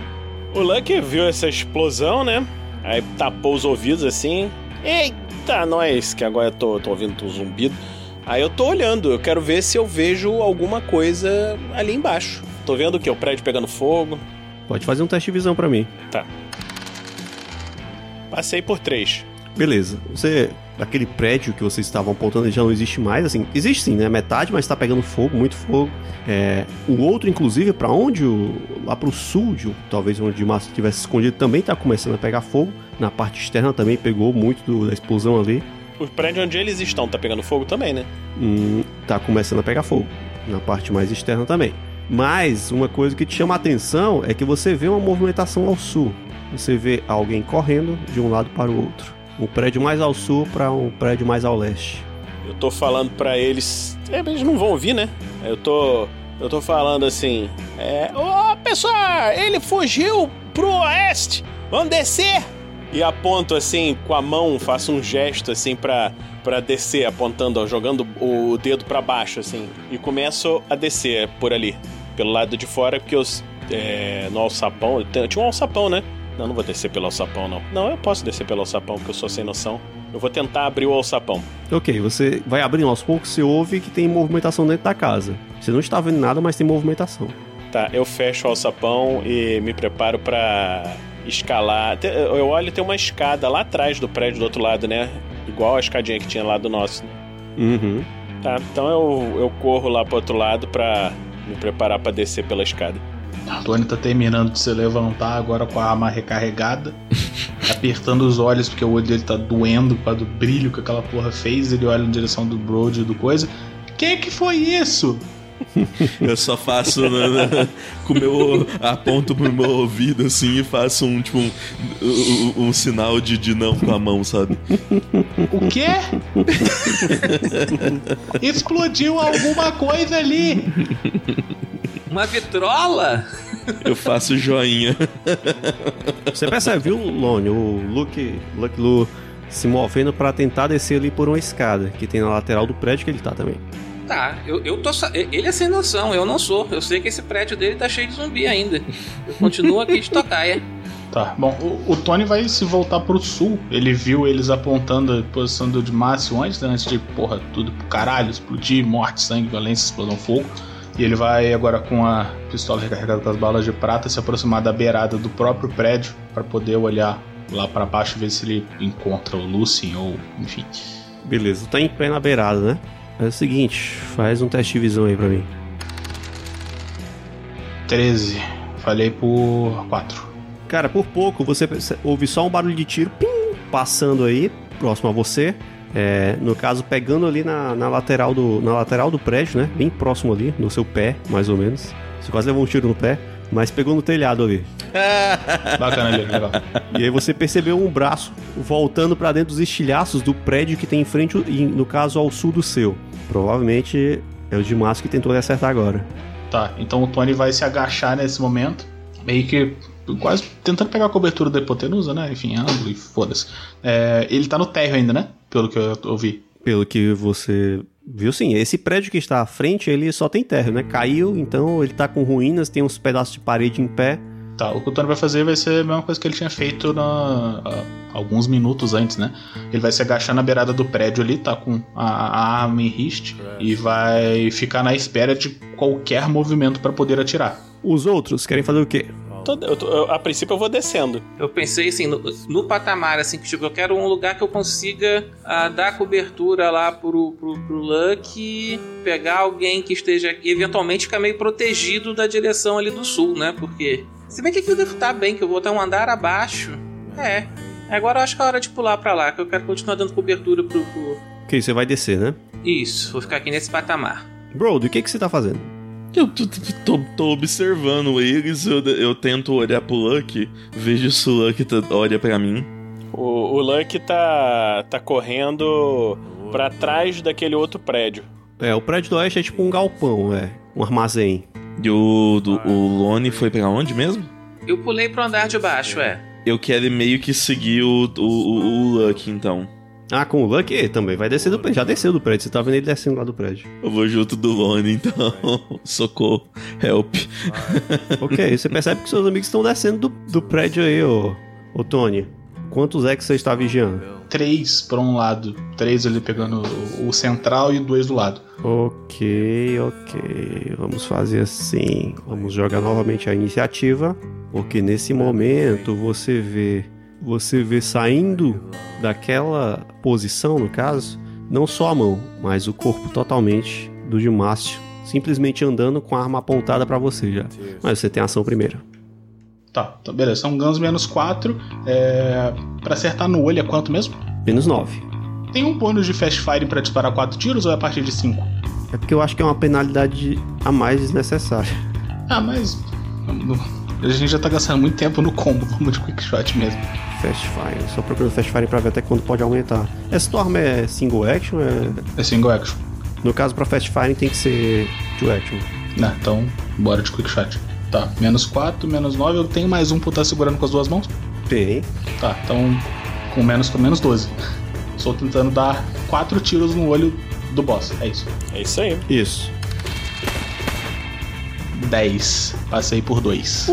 O Lucky viu essa explosão, né? Aí tapou os ouvidos assim. Eita, nós, que agora eu tô, tô ouvindo um zumbido. Aí eu tô olhando, eu quero ver se eu vejo alguma coisa ali embaixo. Tô vendo o quê? O prédio pegando fogo. Pode fazer um teste de visão pra mim. Tá. Passei por três. Beleza. Você. Aquele prédio que vocês estavam apontando já não existe mais, assim. Existe sim, né? Metade, mas tá pegando fogo, muito fogo. É, o outro, inclusive, pra onde? O, lá pro sul, de, talvez onde o Márcio estivesse escondido, também tá começando a pegar fogo. Na parte externa também pegou muito do- da explosão ali. O prédio onde eles estão tá pegando fogo também, né? Hum, tá começando a pegar fogo. Na parte mais externa também. Mas uma coisa que te chama a atenção é que você vê uma movimentação ao sul. Você vê alguém correndo de um lado para o outro. Um prédio mais ao sul para um prédio mais ao leste. Eu tô falando pra eles. É, eles não vão ouvir, né? Eu tô. Eu tô falando assim. É. Ô, pessoal, ele fugiu pro oeste! Vamos descer! E aponto assim com a mão, faço um gesto assim pra, pra descer, apontando, ó, jogando o dedo pra baixo, assim. E começo a descer por ali, pelo lado de fora, porque os. É, no alçapão. Tinha um alçapão, né? Não, não vou descer pelo alçapão, não. Não, eu posso descer pelo alçapão, porque eu sou sem noção. Eu vou tentar abrir o alçapão. Ok, você vai abrindo aos poucos, você ouve que tem movimentação dentro da casa. Você não está vendo nada, mas tem movimentação. Tá, eu fecho o alçapão e me preparo pra escalar. Eu olho e tem uma escada lá atrás do prédio do outro lado, né? Igual a escadinha que tinha lá do nosso. né? Uhum. Tá, então eu, eu corro lá pro outro lado pra me preparar pra descer pela escada. O Tony tá terminando de se levantar agora com a arma recarregada. apertando os olhos porque o olho dele tá doendo por causa do brilho que aquela porra fez. Ele olha na direção do Brody e do coisa. Que que foi isso? Eu só faço né, né, com o meu. aponto pro meu ouvido assim e faço um tipo um, um, um sinal de, de não com a mão, sabe? O quê? Explodiu alguma coisa ali. Uma vitrola? Eu faço joinha. Você percebe, viu, Lone? O Luke, Luke Lu se movendo para tentar descer ali por uma escada que tem na lateral do prédio que ele tá também. Tá, eu, eu tô. Ele é sem noção, eu não sou. Eu sei que esse prédio dele tá cheio de zumbi ainda. Eu continuo aqui de tocaia. Tá, bom, o, o Tony vai se voltar pro sul. Ele viu eles apontando a posição do de Márcio antes, né, antes de, porra, tudo pro caralho, explodir, morte, sangue, violência, explosão, fogo. E ele vai agora com a pistola recarregada com as balas de prata se aproximar da beirada do próprio prédio para poder olhar lá para baixo e ver se ele encontra o Lucien ou, enfim. Beleza, tá em pé na beirada, né? É o seguinte, faz um teste de visão aí pra mim. 13. Falei por 4. Cara, por pouco você ouve só um barulho de tiro pim, passando aí, próximo a você. É, no caso, pegando ali na, na lateral do, na lateral do prédio, né? Bem próximo ali, no seu pé, mais ou menos. Você quase levou um tiro no pé, mas pegou no telhado ali. Bacana ali, legal. E aí você percebeu um braço voltando pra dentro dos estilhaços do prédio que tem em frente, no caso, ao sul do seu. Provavelmente é o de Márcio que tentou acertar agora. Tá, então o Tony vai se agachar nesse momento, meio que quase tentando pegar a cobertura da hipotenusa, né? Enfim, ângulo e foda-se. É, ele tá no térreo ainda, né? Pelo que eu ouvi. Pelo que você viu, sim, esse prédio que está à frente, ele só tem térreo, né? Caiu, então ele tá com ruínas, tem uns pedaços de parede em pé. Tá, o que o Tony vai fazer vai ser a mesma coisa que ele tinha feito na, a- alguns minutos antes, né? Ele vai se agachar na beirada do prédio ali, tá com a, a arma em riste, e vai ficar na espera de qualquer movimento pra poder atirar. Os outros querem fazer o quê? Tô- eu tô- eu- a princípio eu vou descendo. Eu pensei assim, no, no patamar, assim, que tipo, eu quero um lugar que eu consiga ah, dar cobertura lá pro, pro, pro Luck, pegar alguém que esteja aqui, eventualmente ficar meio protegido da direção ali do sul, né? Porque. Se bem que aqui eu devo estar bem, que eu vou estar um andar abaixo. É. Agora eu acho que é hora de pular pra lá, que eu quero continuar dando cobertura pro. pro... Ok, você vai descer, né? Isso, vou ficar aqui nesse patamar. Brody, o que, que você tá fazendo? Eu tô, tô- tô- observando eles, eu, eu tento olhar pro Lucky, vejo se o Lucky tá- olha pra mim. O, o Lucky tá, tá correndo pra trás daquele outro prédio. É, o prédio do oeste é tipo um galpão, é. Um armazém. E o, do, o Lone foi pra onde mesmo? Eu pulei pro andar de baixo, é. Eu quero meio que seguir o, o, o, o Lucky, então. Ah, com o Lucky também vai descer do prédio. Já desceu do prédio, você tá vendo ele descendo lá do prédio. Eu vou junto do Lone, então. Socorro. Help. ok, você percebe que seus amigos estão descendo do, do prédio aí, ô, ô Tony. Quantos é que você está vigiando? Três pra um lado. Três ali pegando o, o central e dois do lado. Ok, ok. Vamos fazer assim. Vamos jogar novamente a iniciativa. Porque nesse momento você vê. Você vê saindo daquela posição, no caso, não só a mão, mas o corpo totalmente do Gilmácio. Simplesmente andando com a arma apontada pra você já. Mas você tem ação primeiro. Tá, tá beleza. São guns menos 4. É... Pra acertar no olho é quanto mesmo? Menos 9. Tem um bônus de fast fire pra disparar 4 tiros ou é a partir de 5? É porque eu acho que é uma penalidade a mais desnecessária. Ah, mas. A gente já tá gastando muito tempo no combo, vamos de quick shot mesmo. Fast Fire. Só procurando Fast Fire pra ver até quando pode aumentar. Essa tua arma é single action? É... É single action. No caso, pra Fast Fire tem que ser two action. Né, então, bora de quick shot. Tá, menos 4, menos 9. Eu tenho mais um por estar segurando com as duas mãos? Tem. Tá, então com menos com menos 12. Estou tentando dar 4 tiros no olho do boss. É isso. É isso aí. Isso. 10. Passei por 2.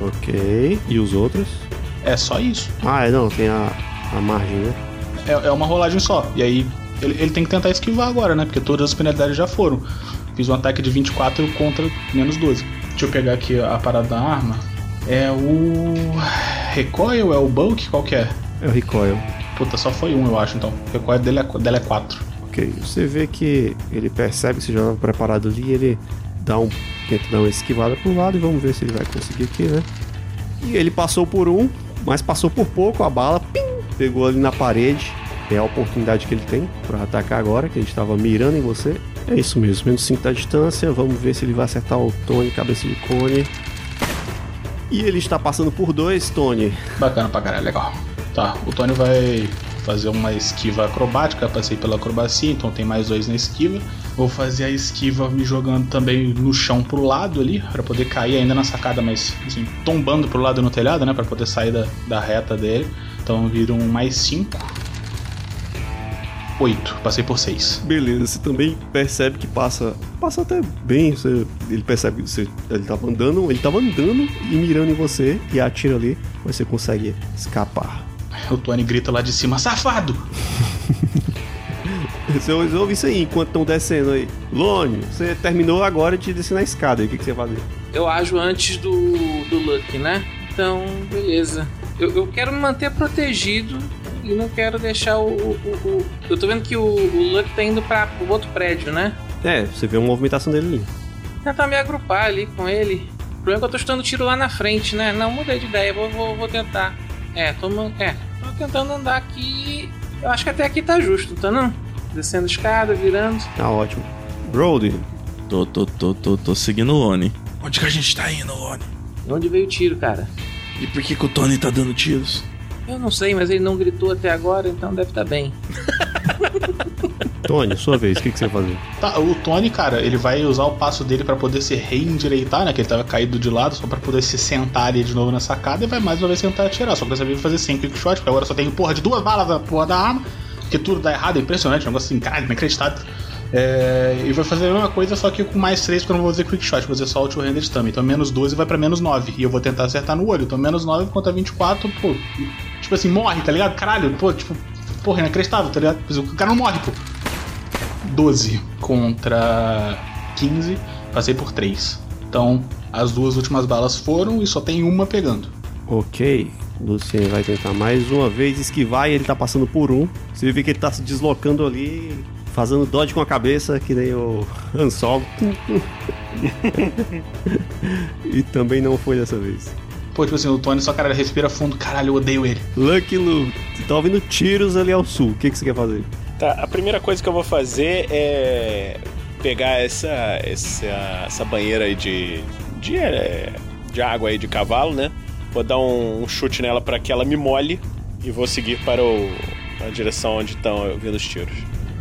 Ok. E os outros? É só isso. Ah, é, não, tem a, a margem, né? É, é uma rolagem só. E aí ele, ele tem que tentar esquivar agora, né? Porque todas as penalidades já foram. Fiz um ataque de 24 contra menos 12. Deixa eu pegar aqui a parada da arma. É o. Recoil? É o bulk? Qual que é? É o recoil. Puta, só foi um, eu acho, então. O recoil dele é, dela é 4. Ok. Você vê que ele percebe que você já estava preparado ali, ele dá um. tenta dar uma esquivada pro lado e vamos ver se ele vai conseguir aqui, né? E ele passou por um, mas passou por pouco a bala, pim, pegou ali na parede. É a oportunidade que ele tem pra atacar agora, que a gente tava mirando em você. É isso mesmo, menos 5 da distância. Vamos ver se ele vai acertar o Tony, cabeça de cone. E ele está passando por dois, Tony. Bacana pra caralho, legal. Tá, o Tony vai fazer uma esquiva acrobática, passei pela acrobacia, então tem mais dois na esquiva. Vou fazer a esquiva me jogando também no chão pro lado ali, para poder cair ainda na sacada, mas assim, tombando pro lado no telhado, né, para poder sair da, da reta dele. Então vira um mais 5. 8, passei por 6. Beleza, você também percebe que passa. Passa até bem. Você, ele percebe que você, ele tava andando, ele tava andando e mirando em você e atira ali, mas você consegue escapar. O Tony grita lá de cima, safado! Você ouve isso aí enquanto estão descendo aí. Lone, você terminou agora de descer na escada. aí, O que, que você vai fazer? Eu ajo antes do, do Lucky, né? Então, beleza. Eu, eu quero me manter protegido e não quero deixar o. o- o- o- Eu tô vendo que o, o Lucky tá indo pra o outro prédio, né? É, você vê uma movimentação dele ali. Tentar me agrupar ali com ele. O problema é que eu tô estando tiro lá na frente, né? Não, mudei de ideia, vou, vou, vou tentar. É, tô, é, tentando andar aqui. Eu acho que até aqui tá justo, tá não? Descendo escada, virando. Tá ótimo. Brody, Tô, tô, tô, tô, tô seguindo o Lone. Onde que a gente tá indo, Lone? De onde veio o tiro, cara? E por que, que o Tony tá dando tiros? Eu não sei, mas ele não gritou até agora, então deve estar bem. Tony, sua vez, o que, que você vai fazer? Tá, o Tony, cara, ele vai usar o passo dele pra poder se reendireitar, né? Que ele tava caído de lado, só pra poder se sentar ali de novo na sacada e vai mais uma vez tentar atirar. Só que dessa vez fazer 100 quick shot, porque agora só tem porra de duas balas na porra da arma, porque tudo dá errado, é impressionante, um negócio assim, caralho, inacreditável. É, e vai fazer a mesma coisa, só que com mais 3, porque eu não vou fazer quick shot, vou fazer só o two-handed também. Então menos 12 vai pra menos 9. E eu vou tentar acertar no olho. Então menos 9 contra 24, pô. Tipo assim, morre, tá ligado? Caralho, pô, tipo, porra, inacreditável, tá ligado? O cara não morre, pô. 12 contra 15, passei por 3. Então, as duas últimas balas foram e só tem uma pegando. Ok. Lucien vai tentar mais uma vez esquivar e ele tá passando por um. Você vê que ele tá se deslocando ali, fazendo dodge com a cabeça, que nem o Han Solo. e também não foi dessa vez. Pô, tipo assim, o Tony só, cara, respira fundo, caralho, eu odeio ele. Lucky Lu, você tá ouvindo tiros ali ao sul. O que, que você quer fazer? Tá, a primeira coisa que eu vou fazer é pegar essa, essa, essa banheira aí de, de, é, de água aí de cavalo, né? Vou dar um, chute nela pra que ela me molhe e vou seguir para o, a direção onde estão vindo os tiros.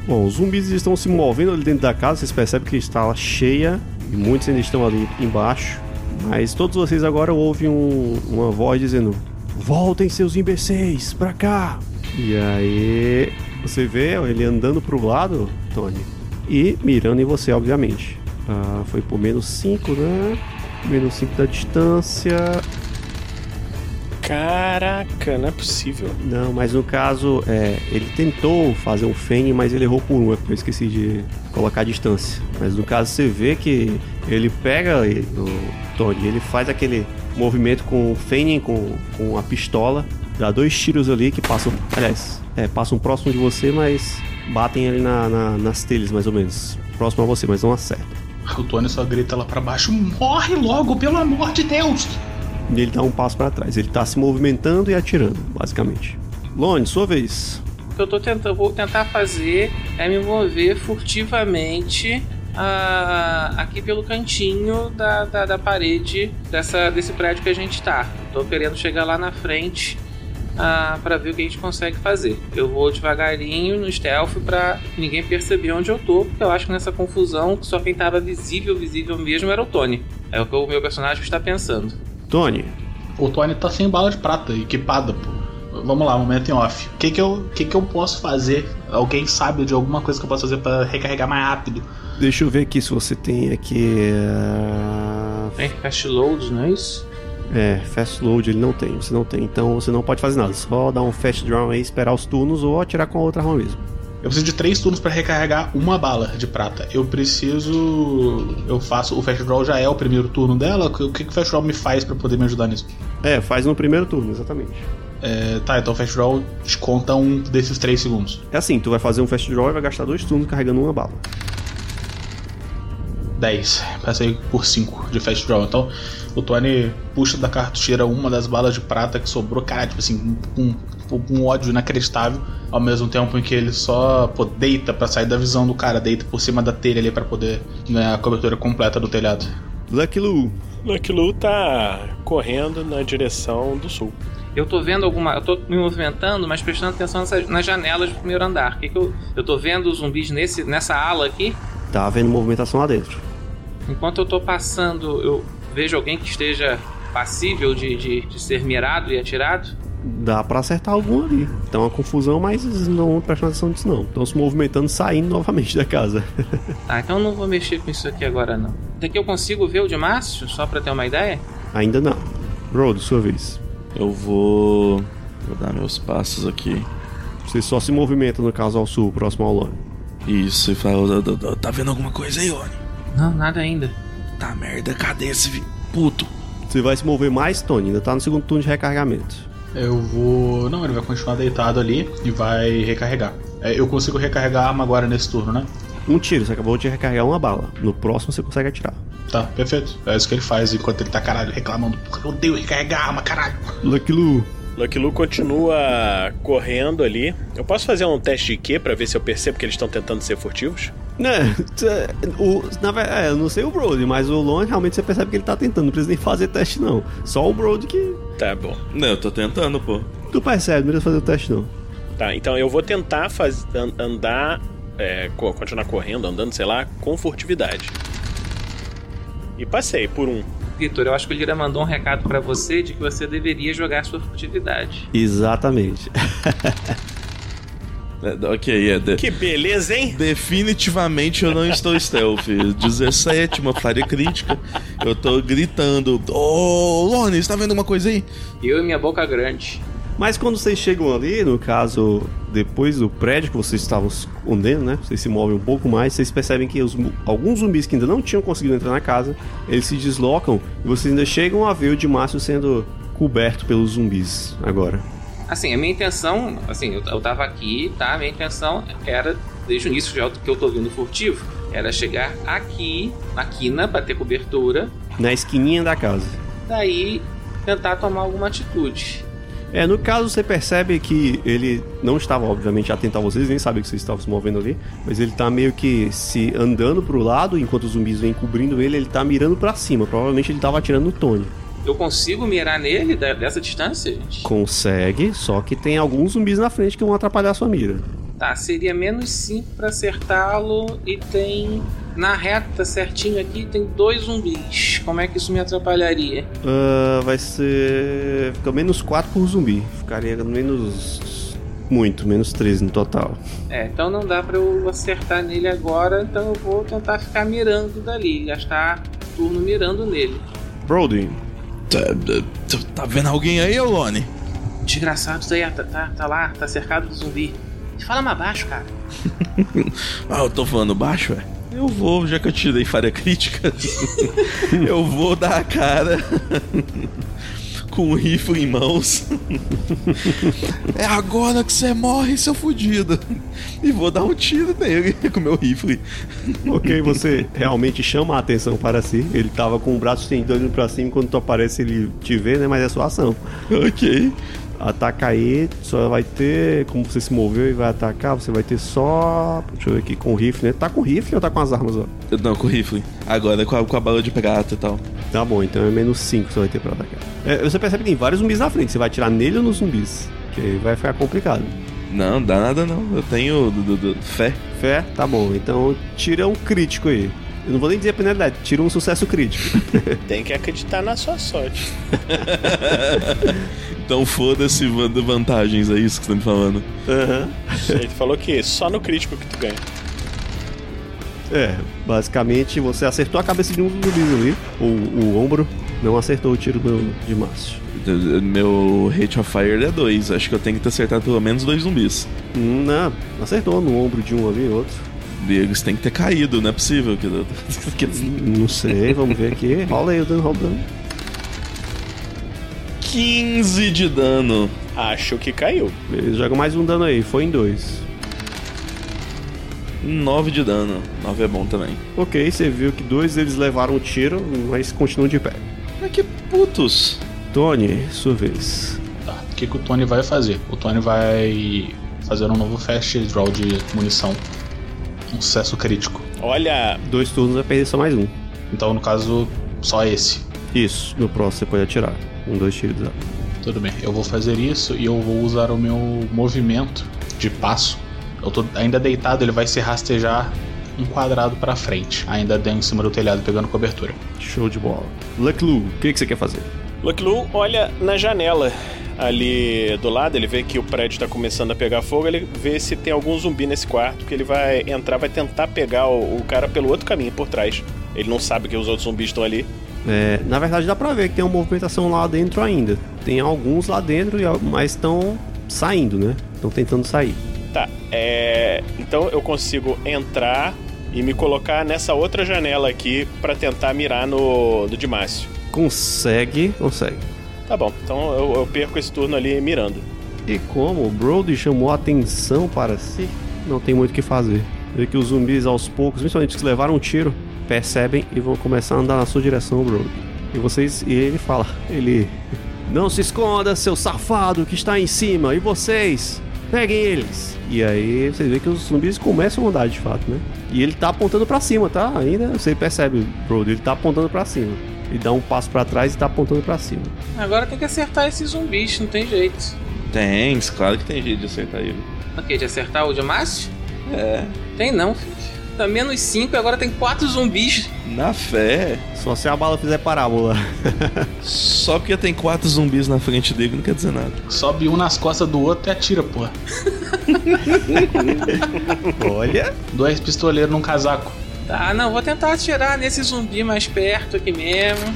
Bom, os zumbis estão se movendo ali dentro da casa, vocês percebem que está cheia e muitos ainda estão ali embaixo. Mas todos vocês agora ouvem um- uma voz dizendo: Voltem, seus imbecis, pra cá! E aí você vê ele andando pro lado, Tony, e mirando em você, obviamente. Ah, foi por menos 5, né? Menos 5 da distância. Caraca, não é possível. Não, mas no caso, é, ele tentou fazer um fene, mas ele errou por um. é porque Eu esqueci de colocar a distância. Mas no caso, você vê que ele pega ele, o Tony, ele faz aquele movimento com o fene, com, com a pistola, dá dois tiros ali que passam. Aliás, é, passam próximo de você, mas batem ali na, na- nas telhas, mais ou menos. Próximo a você, mas não acertam. O Tony só grita lá pra baixo: Morre logo, pelo amor de Deus! E ele dá um passo pra trás. Ele tá se movimentando e atirando, basicamente. Lone, sua vez. O que eu tô tentando, vou tentar fazer é me mover furtivamente ah, aqui pelo cantinho da, da, da parede dessa, desse prédio que a gente tá. Tô querendo chegar lá na frente ah, para ver o que a gente consegue fazer. Eu vou devagarinho no stealth pra ninguém perceber onde eu tô, porque eu acho que nessa confusão só quem tava visível, visível mesmo era o Tony. É o que o meu personagem está pensando. Tony, O Tony tá sem bala de prata, equipada, pô. Vamos lá, momento em off. O que que eu, que que eu posso fazer? Alguém sabe de alguma coisa que eu posso fazer pra recarregar mais rápido? deixa eu ver aqui se você tem aqui. ah, Tem fast loads, não é isso? É, fast load ele não tem, você não tem, então você não pode fazer nada, só dar um fast draw aí, esperar os turnos ou atirar com a outra arma mesmo. Eu preciso de três turnos pra recarregar uma bala de prata. Eu preciso. Eu faço. O Fast Draw já é o primeiro turno dela. O que, que o Fast Draw me faz pra poder me ajudar nisso? É, faz no primeiro turno, exatamente. É, tá, então o Fast Draw desconta um desses três segundos. É assim, tu vai fazer um fast draw e vai gastar dois turnos carregando uma bala. 10. Passei por 5 de Fast Draw. Então o Tony puxa da cartucheira uma das balas de prata que sobrou, cara, tipo assim, com um, um ódio inacreditável. Ao mesmo tempo em que ele só pô, deita pra sair da visão do cara, deita por cima da telha ali pra poder ganhar a cobertura completa do telhado. Lucky Lu, Lucky Lu tá correndo na direção do sul. Eu tô vendo alguma. Eu tô me movimentando, mas prestando atenção nessas- nas janelas do primeiro andar. Que que eu, eu tô vendo os zumbis nesse, nessa ala aqui. tá havendo movimentação lá dentro. Enquanto eu tô passando, eu vejo alguém que esteja passível de, de, de ser mirado e atirado. Dá pra acertar algum ali. Tá uma confusão, mas não vão prestar atenção nisso não. Estão se movimentando, saindo novamente da casa. Tá, então eu não vou mexer com isso aqui agora não. Daqui eu consigo ver o de Márcio, só pra ter uma ideia? Ainda não. Road, sua vez. Eu vou. Vou dar meus passos aqui. Você só se movimenta no caso ao sul, próximo ao Lone. Isso, e fala. "Tá- vendo alguma coisa aí, Oni? Não, nada ainda. Tá merda, cadê esse vi- puto? Você vai se mover mais, Tony, ainda tá no segundo turno de recarregamento. Eu vou. Não, ele vai continuar deitado ali e vai recarregar. É, eu consigo recarregar a arma agora nesse turno, né? Um tiro, você acabou de recarregar uma bala. No próximo você consegue atirar. Tá, perfeito. É isso que ele faz enquanto ele tá, caralho, reclamando. Porque eu odeio recarregar a arma, caralho. Lucky Lu. Lucky Lu continua correndo ali. Eu posso fazer um teste de Q pra ver se eu percebo que eles estão tentando ser furtivos? Né, tê, o, na verdade, é, eu não sei o Brody, mas o Lone realmente você percebe que ele tá tentando, não precisa nem fazer teste não. Só o Brody que Tá bom. Não, eu tô tentando, pô. tu percebe, não precisa fazer o teste não. Tá, então eu vou tentar faz... an- andar. é, co- continuar correndo, andando, sei lá, com furtividade. E passei por um. Vitor, eu acho que o Lira mandou um recado pra você de que você deveria jogar sua furtividade. Exatamente. É, ok, é. de- Que beleza, hein? Definitivamente eu não estou stealth. 17, uma falha crítica. Eu tô gritando: Ô, Lone, você tá vendo uma coisa aí? Eu e minha boca grande. Mas quando vocês chegam ali, no caso, depois do prédio que vocês estavam se escondendo, né? Vocês se movem um pouco mais, vocês percebem que os, alguns zumbis que ainda não tinham conseguido entrar na casa, eles se deslocam e vocês ainda chegam a ver o de Márcio sendo coberto pelos zumbis agora. Assim, a minha intenção, assim, eu, eu tava aqui, tá? A minha intenção era, desde o início já que eu tô vindo furtivo, era chegar aqui, na quina, pra ter cobertura, Na esquininha da casa. daí tentar tomar alguma atitude. É, no caso você percebe que ele não estava, obviamente, atento a vocês, nem sabia que vocês estavam se movendo ali, mas ele tá meio que se andando pro lado, enquanto os zumbis vêm cobrindo ele, ele tá mirando pra cima. Provavelmente ele tava atirando no Tony. Eu consigo mirar nele dessa distância, gente? Consegue, só que tem alguns zumbis na frente que vão atrapalhar a sua mira. Tá, seria menos 5 pra acertá-lo e tem. Na reta certinho aqui tem dois zumbis. Como é que isso me atrapalharia? Ah, vai ser. Fica menos 4 por zumbi. Ficaria menos. Muito, menos 13 no total. É, então não dá pra eu acertar nele agora, então eu vou tentar ficar mirando dali, gastar turno mirando nele. Brody, Tá, vendo alguém aí, Olone? Desgraçado, isso aí, tá, tá, tá lá, tá cercado de zumbi. Fala mais baixo, cara. Ah, eu tô falando baixo, é? Eu vou, já que eu tirei falha crítica, eu vou dar a cara com o rifle em mãos. é agora que você morre, seu fudido. E vou dar um tiro nele com o meu rifle. ok, você realmente chama a atenção para si. Ele tava com o braço estendido pra cima, quando tu aparece ele te vê, né? Mas é sua ação. Ok. Ataca aí, só vai ter. Como você se moveu e vai atacar, você vai ter só. Deixa eu ver aqui, com o rifle, né? Tá com rifle ou tá com as armas, ó? Não, com o rifle. Agora com a, com a bala de prata e tal. Tá bom, então é menos 5 que você vai ter pra atacar. É, você percebe que tem vários zumbis na frente. Você vai atirar nele ou nos zumbis? Que aí vai ficar complicado. Não, dá nada não. Eu tenho do, do- do- fé. Fé? Tá bom, então tira um crítico aí. Eu não vou nem dizer a penalidade, tira um sucesso crítico. Tem que acreditar na sua sorte. Então foda-se van- vantagens, é isso que você tá me falando. Aham. Ele falou que só no crítico que tu ganha. É, basicamente você acertou a cabeça de um dos zumbis ali, o, o ombro, não acertou o tiro do, de Márcio. Meu rate of fire é 2. Acho que eu tenho que ter acertado pelo menos dois zumbis. Hum, Não, acertou no ombro de um ali e outro. Eles têm que ter caído, não é possível. Que, que, Não sei, vamos ver aqui. Rola aí o dano, rola o dano. 15 de dano. Acho que caiu. Beleza, joga mais um dano aí, foi em dois. 9 de dano. 9 é bom também. Ok, você viu que dois deles levaram um tiro, mas continuam de pé. Mas que putos. Tony, sua vez. Tá, o que, que o Tony vai fazer? O Tony vai fazer um novo fast draw de munição. Um sucesso crítico. Olha, Dois turnos vai perder só mais um. Então, no caso, só esse. Isso, no próximo você pode atirar. Um, dois tiros. ó. Tudo bem, eu vou fazer isso e eu vou usar o meu movimento de passo. Eu tô ainda deitado, ele vai se rastejar um quadrado pra frente, ainda dentro em cima do telhado pegando cobertura. Show de bola. Lucky Lu, o que, que você quer fazer? Lucky Lu olha na janela ali do lado, ele vê que o prédio tá começando a pegar fogo, ele vê se tem algum zumbi nesse quarto, que ele vai entrar, vai tentar pegar o, o cara pelo outro caminho, por trás. Ele não sabe que os outros zumbis estão ali. É, na verdade dá pra ver que tem uma movimentação lá dentro ainda. Tem alguns lá dentro, e mas estão saindo, né? Estão tentando sair. Tá, é. Então eu consigo entrar e me colocar nessa outra janela aqui pra tentar mirar no do Dimácio. Consegue, consegue. Tá bom, então eu, eu perco esse turno ali mirando. E como o Brody chamou a atenção para si, não tem muito o que fazer. Vê que os zumbis aos poucos, principalmente os que levaram um tiro, percebem e vão começar a andar na sua direção, Brody. E vocês. E ele fala, ele. Não se esconda, seu safado que está em cima! E vocês? Peguem eles! E aí vocês veem que os zumbis começam a andar de fato, né? E ele tá apontando pra cima, tá? Ainda você percebe, Brody, ele tá apontando pra cima. Ele dá um passo pra trás e tá apontando pra cima. Agora tem que acertar esses zumbis, não tem jeito. Tem, claro que tem jeito de acertar ele. Ok, de acertar o de Márcio? É. Tem não, filho. Tá menos 5 e agora tem 4 zumbis. Na fé. Só se a bala fizer parábola. Só porque tem quatro zumbis na frente dele não quer dizer nada. Sobe um nas costas do outro e atira, porra. Olha. Dois pistoleiros num casaco. Tá, não, vou tentar atirar nesse zumbi mais perto aqui mesmo.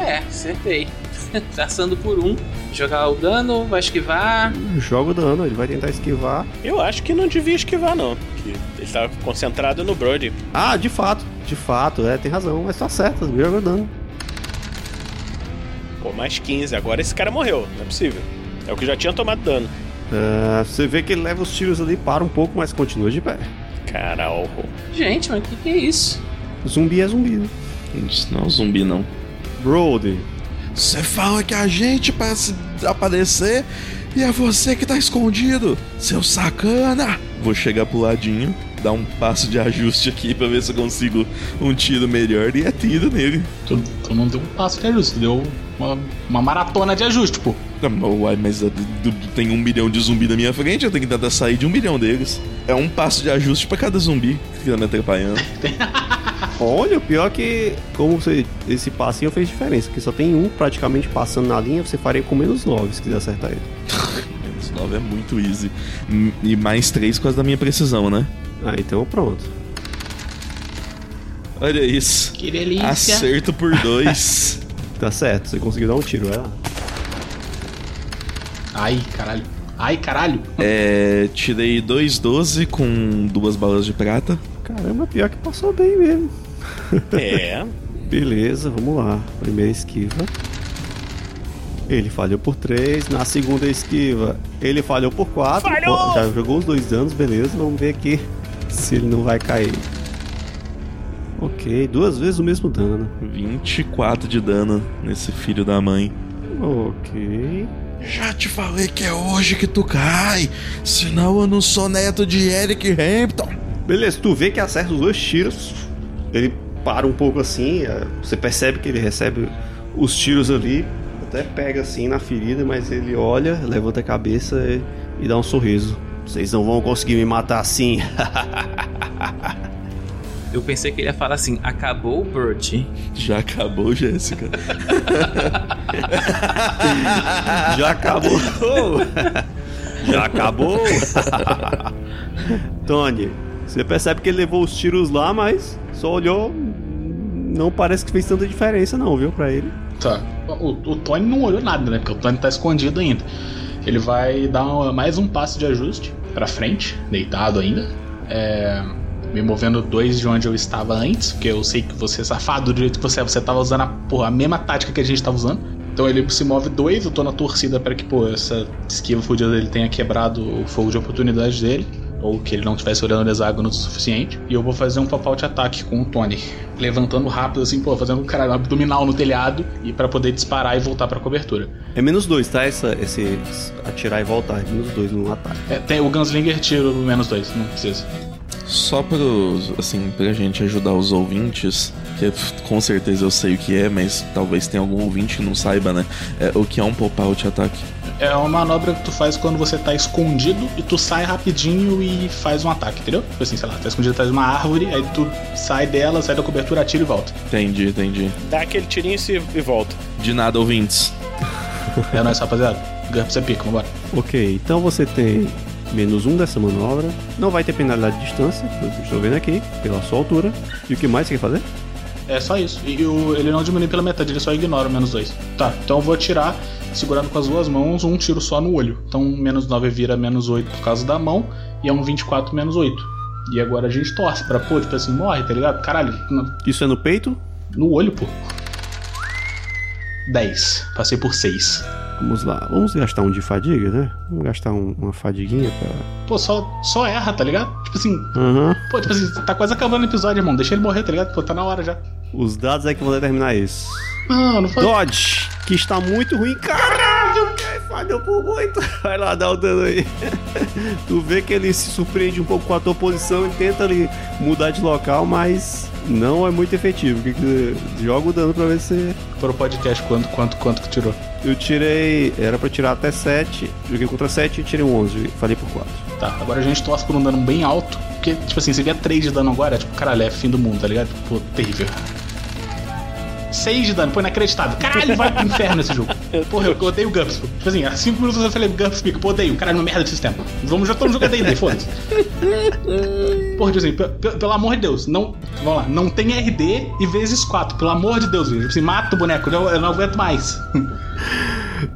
É, acertei. Traçando por um. Jogar o dano, vai esquivar. Joga o dano, ele vai tentar esquivar. Eu acho que não devia esquivar, não. Que ele tá concentrado no Brody. Ah, de fato, de fato, é, tem razão, mas tá certo, joga o dano. Pô, mais 15. Agora esse cara morreu. Não é possível. É o que já tinha tomado dano. Ah, você vê que ele leva os tiros ali, para um pouco, mas continua de pé. Caralho. Gente, mas o que, que é isso? Zumbi é zumbi, né? Isso não é um zumbi, não. Brody, Você fala que a gente, pra se aparecer, E é você que tá escondido, seu sacana! Vou chegar pro ladinho, dar um passo de ajuste aqui pra ver se eu consigo um tiro melhor e atiro nele. Tu, tu não deu um passo de ajuste, deu uma, uma maratona de ajuste, pô. Ah, Uai, mas du- tem um milhão de zumbi na minha frente, eu tenho que tentar sair de um milhão deles. É um passo de ajuste pra cada zumbi que tá me atrapalhando. Olha, o pior é que, como você, esse passinho fez diferença, porque só tem um praticamente passando na linha, você faria com menos 9 se quiser acertar ele. Menos 9 é muito easy. E mais 3 por causa da minha precisão, né? Ah, então pronto. Olha isso. Que delícia. Acerto por dois. Tá certo, você conseguiu dar um tiro, vai lá. Ai, caralho. Ai, caralho. é, tirei 2,12 com duas balas de prata. Caramba, pior que passou bem mesmo. É. Beleza, vamos lá. Primeira esquiva. Ele falhou por 3. Na segunda esquiva, ele falhou por 4. Falhou! Já jogou os dois danos, beleza. Vamos ver aqui se ele não vai cair. Ok, duas vezes o mesmo dano. 24 de dano nesse filho da mãe. Ok. Já te falei que é hoje que tu cai, senão eu não sou neto de Eric Hampton. Beleza, tu vê que acerta os dois tiros. Ele para um pouco assim. é, Você percebe que ele recebe os tiros ali. Até pega assim na ferida, mas ele olha, levanta a cabeça e, e dá um sorriso. Vocês não vão conseguir me matar assim. Eu pensei que ele ia falar assim: acabou o Burt. Já acabou, Jéssica. Já acabou. Já acabou. Tony, você percebe que ele levou os tiros lá, mas só olhou. Não parece que fez tanta diferença, não, viu, pra ele. Tá. O, o Tony não olhou nada, né? Porque o Tony tá escondido ainda. Ele vai dar mais um passo de ajuste pra frente, deitado ainda. É, me movendo dois de onde eu estava antes, porque eu sei que você é safado do jeito que você é, você tava usando a, porra, a mesma tática que a gente tava usando. Então ele se move dois, eu tô na torcida para que, pô, essa esquiva fodida dele tenha quebrado o fogo de oportunidade dele. Ou que ele não estivesse olhando o hexágono o suficiente. E eu vou fazer um pop-out ataque com o Tony. Levantando rápido, assim, pô, fazendo um caralho abdominal no telhado. E para poder disparar e voltar pra cobertura. É menos dois, tá? Essa, esse atirar e voltar. É menos dois no ataque. É, tem o Gunslinger tiro menos dois, não precisa. Só pro, assim, pra gente ajudar os ouvintes, que com certeza eu sei o que é, mas talvez tenha algum ouvinte que não saiba, né? É, o que é um pop-out ataque? É uma manobra que tu faz quando você tá escondido e tu sai rapidinho e faz um ataque, entendeu? Tipo assim, sei lá, tá escondido atrás de uma árvore, aí tu sai dela, sai da cobertura, atira e volta. Entendi, entendi. Dá aquele tirinho e, se- volta. De nada, ouvintes. É nóis, rapaziada. Gurps é pica, vambora. Ok, então você tem menos um dessa manobra. Não vai ter penalidade de distância, pelo que eu estou vendo aqui, pela sua altura. E o que mais você quer fazer? É só isso. E o- ele não diminui pela metade, ele só ignora o menos dois. Tá, então eu vou atirar, segurando com as duas mãos, um tiro só no olho. Então menos 9 vira menos 8 por causa da mão, e é um 24 menos 8. E agora a gente torce pra, pô, tipo assim, morre, tá ligado? Caralho, no, Isso é no peito? no olho, pô. 10. Passei por 6. Vamos lá, vamos gastar um de fadiga, né? Vamos gastar um- uma fadiguinha pra. Pô, só, só erra, tá ligado? Tipo assim, Aham. pô, tipo assim, tá quase acabando o episódio, irmão. Deixa ele morrer, tá ligado? Pô, tá na hora já. Os dados é que vão determinar isso. Não, não foi. Dodge, que está muito ruim. Caralho, falhou por muito. Vai lá, dá o dano aí. tu vê que ele se surpreende um pouco com a tua posição e tenta ali mudar de local, mas não é muito efetivo. Que que- Joga o dano pra ver se. Pro podcast, quanto, quanto, quanto que tirou? Eu tirei. Era pra tirar até 7. Joguei contra 7 e tirei um 11. Falei por 4. Tá, agora a gente torce por um dano bem alto. Porque, tipo assim, se vier 3 de dano agora, é tipo, caralho, é fim do mundo, tá ligado? Pô, terrível. 6 de dano, pô, inacreditável. Caralho, vai pro inferno esse jogo. Porra, eu odeio o Gumps, pô. Tipo assim, há 5 minutos eu falei Gumps pica, pô, odeio. Caralho, uma merda de sistema. Vamos, já estamos jogando D&D, foda-se. Porra, tipo assim, pe- pe- pelo amor de Deus, não. Vamos lá, não tem RD e vezes 4, pelo amor de Deus, velho. Tipo assim, mata o boneco, eu, eu não aguento mais.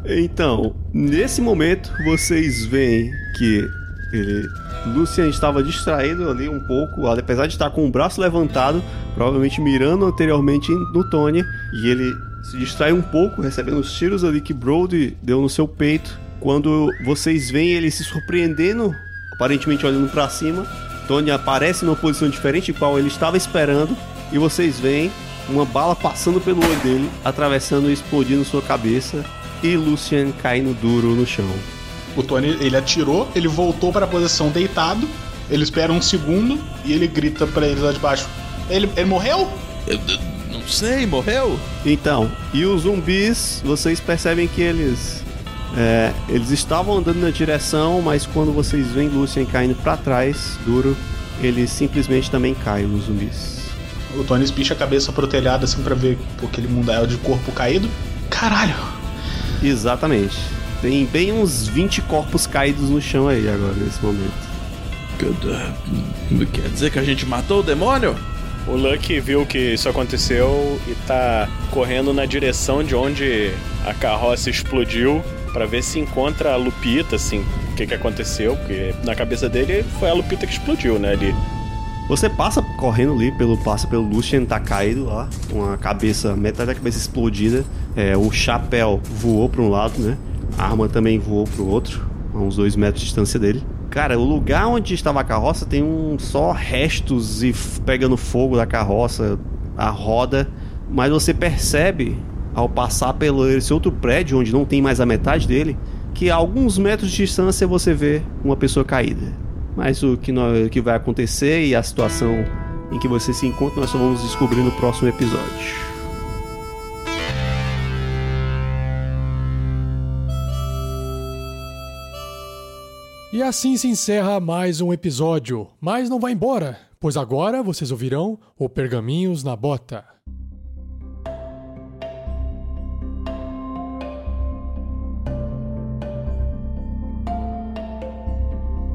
Então, nesse momento, vocês veem que ele. Lucian estava distraído ali um pouco, apesar de estar com o braço levantado, provavelmente mirando anteriormente no Tony, e ele se distrai um pouco, recebendo os tiros ali que Brody deu no seu peito. Quando vocês veem ele se surpreendendo, aparentemente olhando para cima, Tony aparece numa posição diferente, qual ele estava esperando, e vocês veem uma bala passando pelo olho dele, atravessando e explodindo sua cabeça, e Lucian caindo duro no chão. O Tony, ele atirou, ele voltou para a posição deitado, ele espera um segundo e ele grita para eles lá de baixo. Ele, ele morreu? Eu, eu não sei, morreu? Então, e os zumbis, vocês percebem que eles. é, eles estavam andando na direção, mas quando vocês veem Lucien caindo pra trás, duro, eles simplesmente também caem, os zumbis. O Tony espicha a cabeça pro telhado assim pra ver aquele mundael de corpo caído. Caralho! Exatamente. Tem bem uns 20 corpos caídos no chão aí agora, nesse momento. Quer dizer que a gente matou o demônio? O Lucky viu que isso aconteceu e tá correndo na direção de onde a carroça explodiu pra ver se encontra a Lupita, assim, o que que aconteceu, porque na cabeça dele foi a Lupita que explodiu, né, ali. Você passa correndo ali, pelo, passa pelo Lucien, tá caído lá, com a cabeça, metade da cabeça explodida. É, o chapéu voou pra um lado, né? A arma também voou pro outro, a uns dois metros de distância dele. Cara, o lugar onde estava a carroça tem um só restos e pegando fogo da carroça, a roda. Mas você percebe, ao passar pelo esse outro prédio, onde não tem mais a metade dele, que a alguns metros de distância você vê uma pessoa caída. Mas o que, o que vai acontecer e a situação em que você se encontra, nós só vamos descobrir no próximo episódio. E assim se encerra mais um episódio. Mas não vá embora, pois agora vocês ouvirão o Pergaminhos na Bota.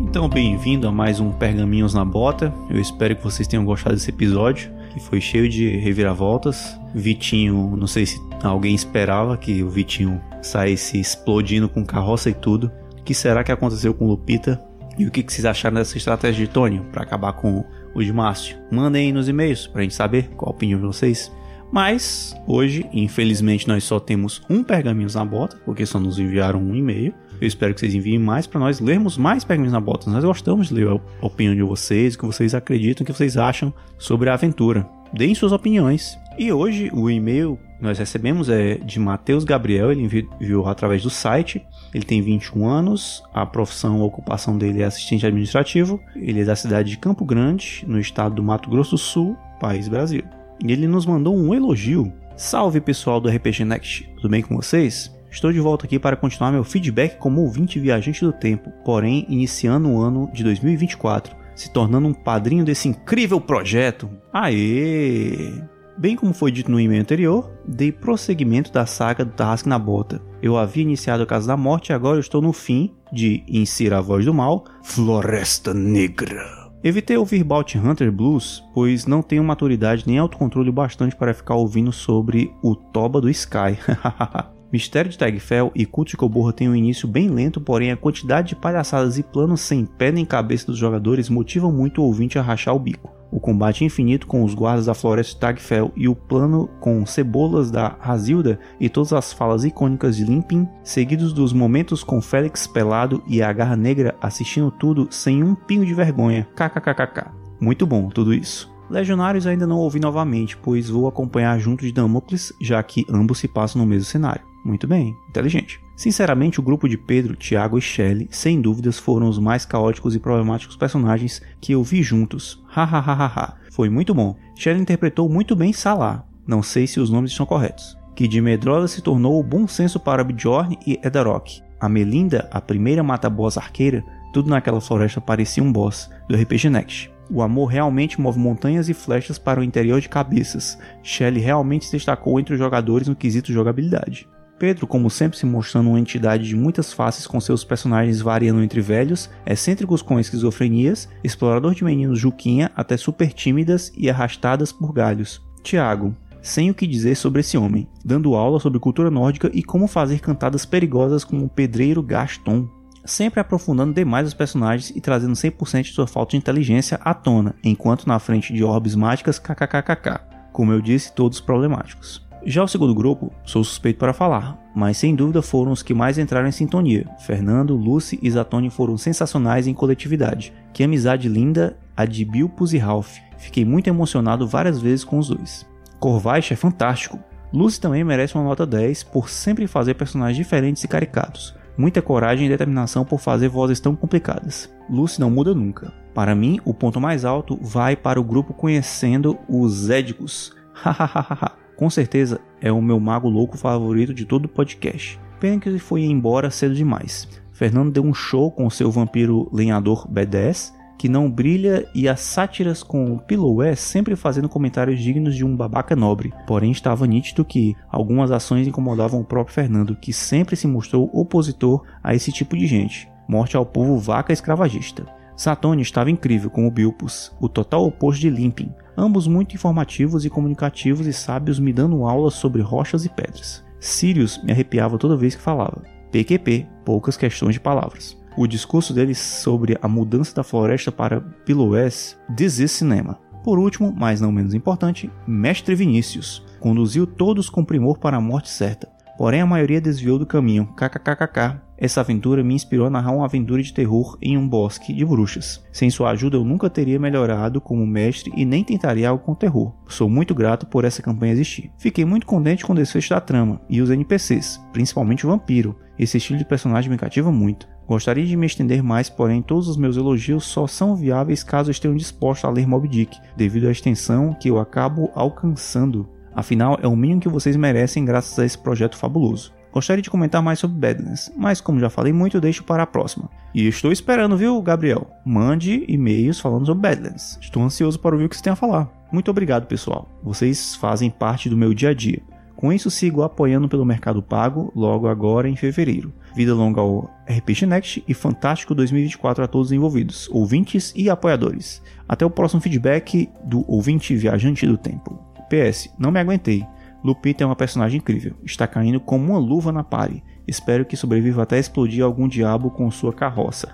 Então, bem-vindo a mais um Pergaminhos na Bota. Eu espero que vocês tenham gostado desse episódio, que foi cheio de reviravoltas. Vitinho, não sei se alguém esperava que o Vitinho saísse explodindo com carroça e tudo. Que será que aconteceu com Lupita? E o que que vocês acharam dessa estratégia de Tony para acabar com o de Márcio? Mandem aí nos e-mails pra gente saber qual a opinião de vocês. Mas hoje, infelizmente, nós só temos um Pergaminhos na Bota, porque só nos enviaram um e-mail. Eu espero que vocês enviem mais para nós lermos mais Pergaminhos na Bota. Nós gostamos de ler a opinião de vocês, o que vocês acreditam, o que vocês acham sobre a aventura. Deem suas opiniões. E hoje o e-mail nós recebemos é de Matheus Gabriel, ele envi- enviou através do site. Ele tem 21 anos, a profissão, a ocupação dele é assistente administrativo. Ele é da cidade de Campo Grande, no estado do Mato Grosso do Sul, país Brasil. E ele nos mandou um elogio. Salve pessoal do RPG Next, tudo bem com vocês? Estou de volta aqui para continuar meu feedback como ouvinte viajante do tempo, porém iniciando o ano de 2024, se tornando um padrinho desse incrível projeto. Aê! Bem como foi dito no e-mail anterior, dei prosseguimento da saga do Tarrasque na Bota. Eu havia iniciado a Casa da Morte e agora estou no fim de Insira a Voz do Mal, Floresta Negra. Evitei ouvir Bounty Hunter Blues, pois não tenho maturidade nem autocontrole bastante para ficar ouvindo sobre o Toba do Sky. Mistério de Tagfell e Culto de Coborra tem um início bem lento, porém a quantidade de palhaçadas e planos sem pé nem cabeça dos jogadores motivam muito o ouvinte a rachar o bico. O combate infinito com os guardas da floresta de Tagfell e o plano com cebolas da Razilda e todas as falas icônicas de Limpin, seguidos dos momentos com Félix pelado e a Garra Negra assistindo tudo sem um pingo de vergonha. KKKKK. Muito bom tudo isso. Legionários ainda não ouvi novamente, pois vou acompanhar junto de Damocles, já que ambos se passam no mesmo cenário. Muito bem, inteligente. Sinceramente, o grupo de Pedro, Tiago e Shelley, sem dúvidas, foram os mais caóticos e problemáticos personagens que eu vi juntos. Hahaha. Foi muito bom. Shelley interpretou muito bem Salah. Não sei se os nomes estão corretos. Que de Medrosa se tornou o bom senso para Bjorn e Edarok. A Melinda, a primeira mata-boss arqueira, tudo naquela floresta parecia um boss do RPG Next. O amor realmente move montanhas e flechas para o interior de cabeças. Shelley realmente se destacou entre os jogadores no quesito jogabilidade. Pedro, como sempre se mostrando uma entidade de muitas faces com seus personagens variando entre velhos, excêntricos com esquizofrenias, explorador de meninos Juquinha até super tímidas e arrastadas por galhos. Tiago, sem o que dizer sobre esse homem, dando aula sobre cultura nórdica e como fazer cantadas perigosas como o pedreiro Gaston. Sempre aprofundando demais os personagens e trazendo 100% de sua falta de inteligência à tona, enquanto na frente de orbes mágicas kkkk. Como eu disse, todos problemáticos. Já o segundo grupo, sou suspeito para falar, mas sem dúvida foram os que mais entraram em sintonia. Fernando, Lucy e Zatoni foram sensacionais em coletividade. Que amizade linda a de Bilpus e Ralph. Fiquei muito emocionado várias vezes com os dois. Corvaixa é fantástico. Lucy também merece uma nota 10 por sempre fazer personagens diferentes e caricatos. Muita coragem e determinação por fazer vozes tão complicadas. Lucy não muda nunca. Para mim, o ponto mais alto vai para o grupo conhecendo os Édicos. Hahaha. Com certeza é o meu mago louco favorito de todo o podcast. Pena que ele foi embora cedo demais. Fernando deu um show com seu vampiro lenhador B10, que não brilha, e as sátiras com Piloué sempre fazendo comentários dignos de um babaca nobre. Porém, estava nítido que algumas ações incomodavam o próprio Fernando, que sempre se mostrou opositor a esse tipo de gente. Morte ao povo vaca escravagista. Satone estava incrível como Bilpus, o total oposto de Limpin, ambos muito informativos e comunicativos e sábios me dando aulas sobre rochas e pedras. Sirius me arrepiava toda vez que falava. PQP, poucas questões de palavras. O discurso dele sobre a mudança da floresta para Piloés dizia cinema. Por último, mas não menos importante, Mestre Vinícius conduziu todos com primor para a morte certa. Porém, a maioria desviou do caminho. KKKKK. Essa aventura me inspirou a narrar uma aventura de terror em um bosque de bruxas. Sem sua ajuda, eu nunca teria melhorado como mestre e nem tentaria algo com terror. Sou muito grato por essa campanha existir. Fiquei muito contente com o desfecho da trama e os NPCs, principalmente o vampiro. Esse estilo de personagem me cativa muito. Gostaria de me estender mais, porém todos os meus elogios só são viáveis caso estejam dispostos a ler Mob Dick, devido à extensão que eu acabo alcançando. Afinal, é o mínimo que vocês merecem graças a esse projeto fabuloso. Gostaria de comentar mais sobre Badlands, mas como já falei muito, deixo para a próxima. E estou esperando, viu, Gabriel? Mande e-mails falando sobre Badlands. Estou ansioso para ouvir o que você tem a falar. Muito obrigado, pessoal. Vocês fazem parte do meu dia a dia. Com isso, sigo apoiando pelo Mercado Pago logo agora em fevereiro. Vida longa ao RPG Next e fantástico 2024 a todos os envolvidos, ouvintes e apoiadores. Até o próximo feedback do ouvinte viajante do tempo. PS, não me aguentei. Lupita é uma personagem incrível, está caindo como uma luva na pare. Espero que sobreviva até explodir algum diabo com sua carroça.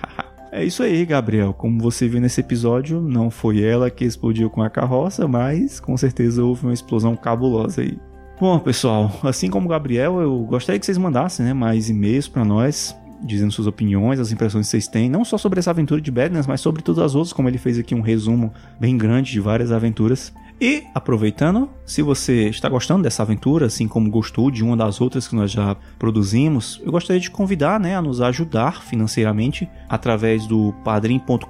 é isso aí, Gabriel. Como você viu nesse episódio, não foi ela que explodiu com a carroça, mas com certeza houve uma explosão cabulosa aí. Bom, pessoal, assim como o Gabriel, eu gostaria que vocês mandassem né, mais e-mails para nós, dizendo suas opiniões, as impressões que vocês têm, não só sobre essa aventura de Badlands, mas sobre todas as outras, como ele fez aqui um resumo bem grande de várias aventuras. E, aproveitando, se você está gostando dessa aventura, assim como gostou de uma das outras que nós já produzimos, eu gostaria de convidar né, a nos ajudar financeiramente através do padrim.com.br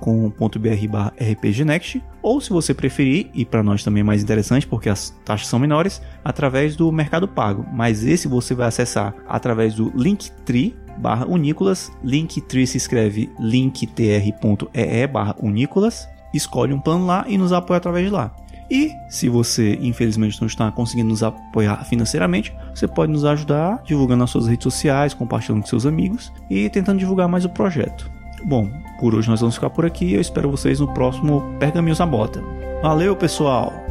rpgnext ou se você preferir, e para nós também é mais interessante porque as taxas são menores, através do Mercado Pago. Mas esse você vai acessar através do Linktree barra Unicolas, Linktree se escreve linktr.ee barra Unicolas, escolhe um plano lá e nos apoia através de lá. E se você, infelizmente, não está conseguindo nos apoiar financeiramente, você pode nos ajudar divulgando nas suas redes sociais, compartilhando com seus amigos e tentando divulgar mais o projeto. Bom, por hoje nós vamos ficar por aqui. Eu espero vocês no próximo Pergaminhos na Bota. Valeu, pessoal!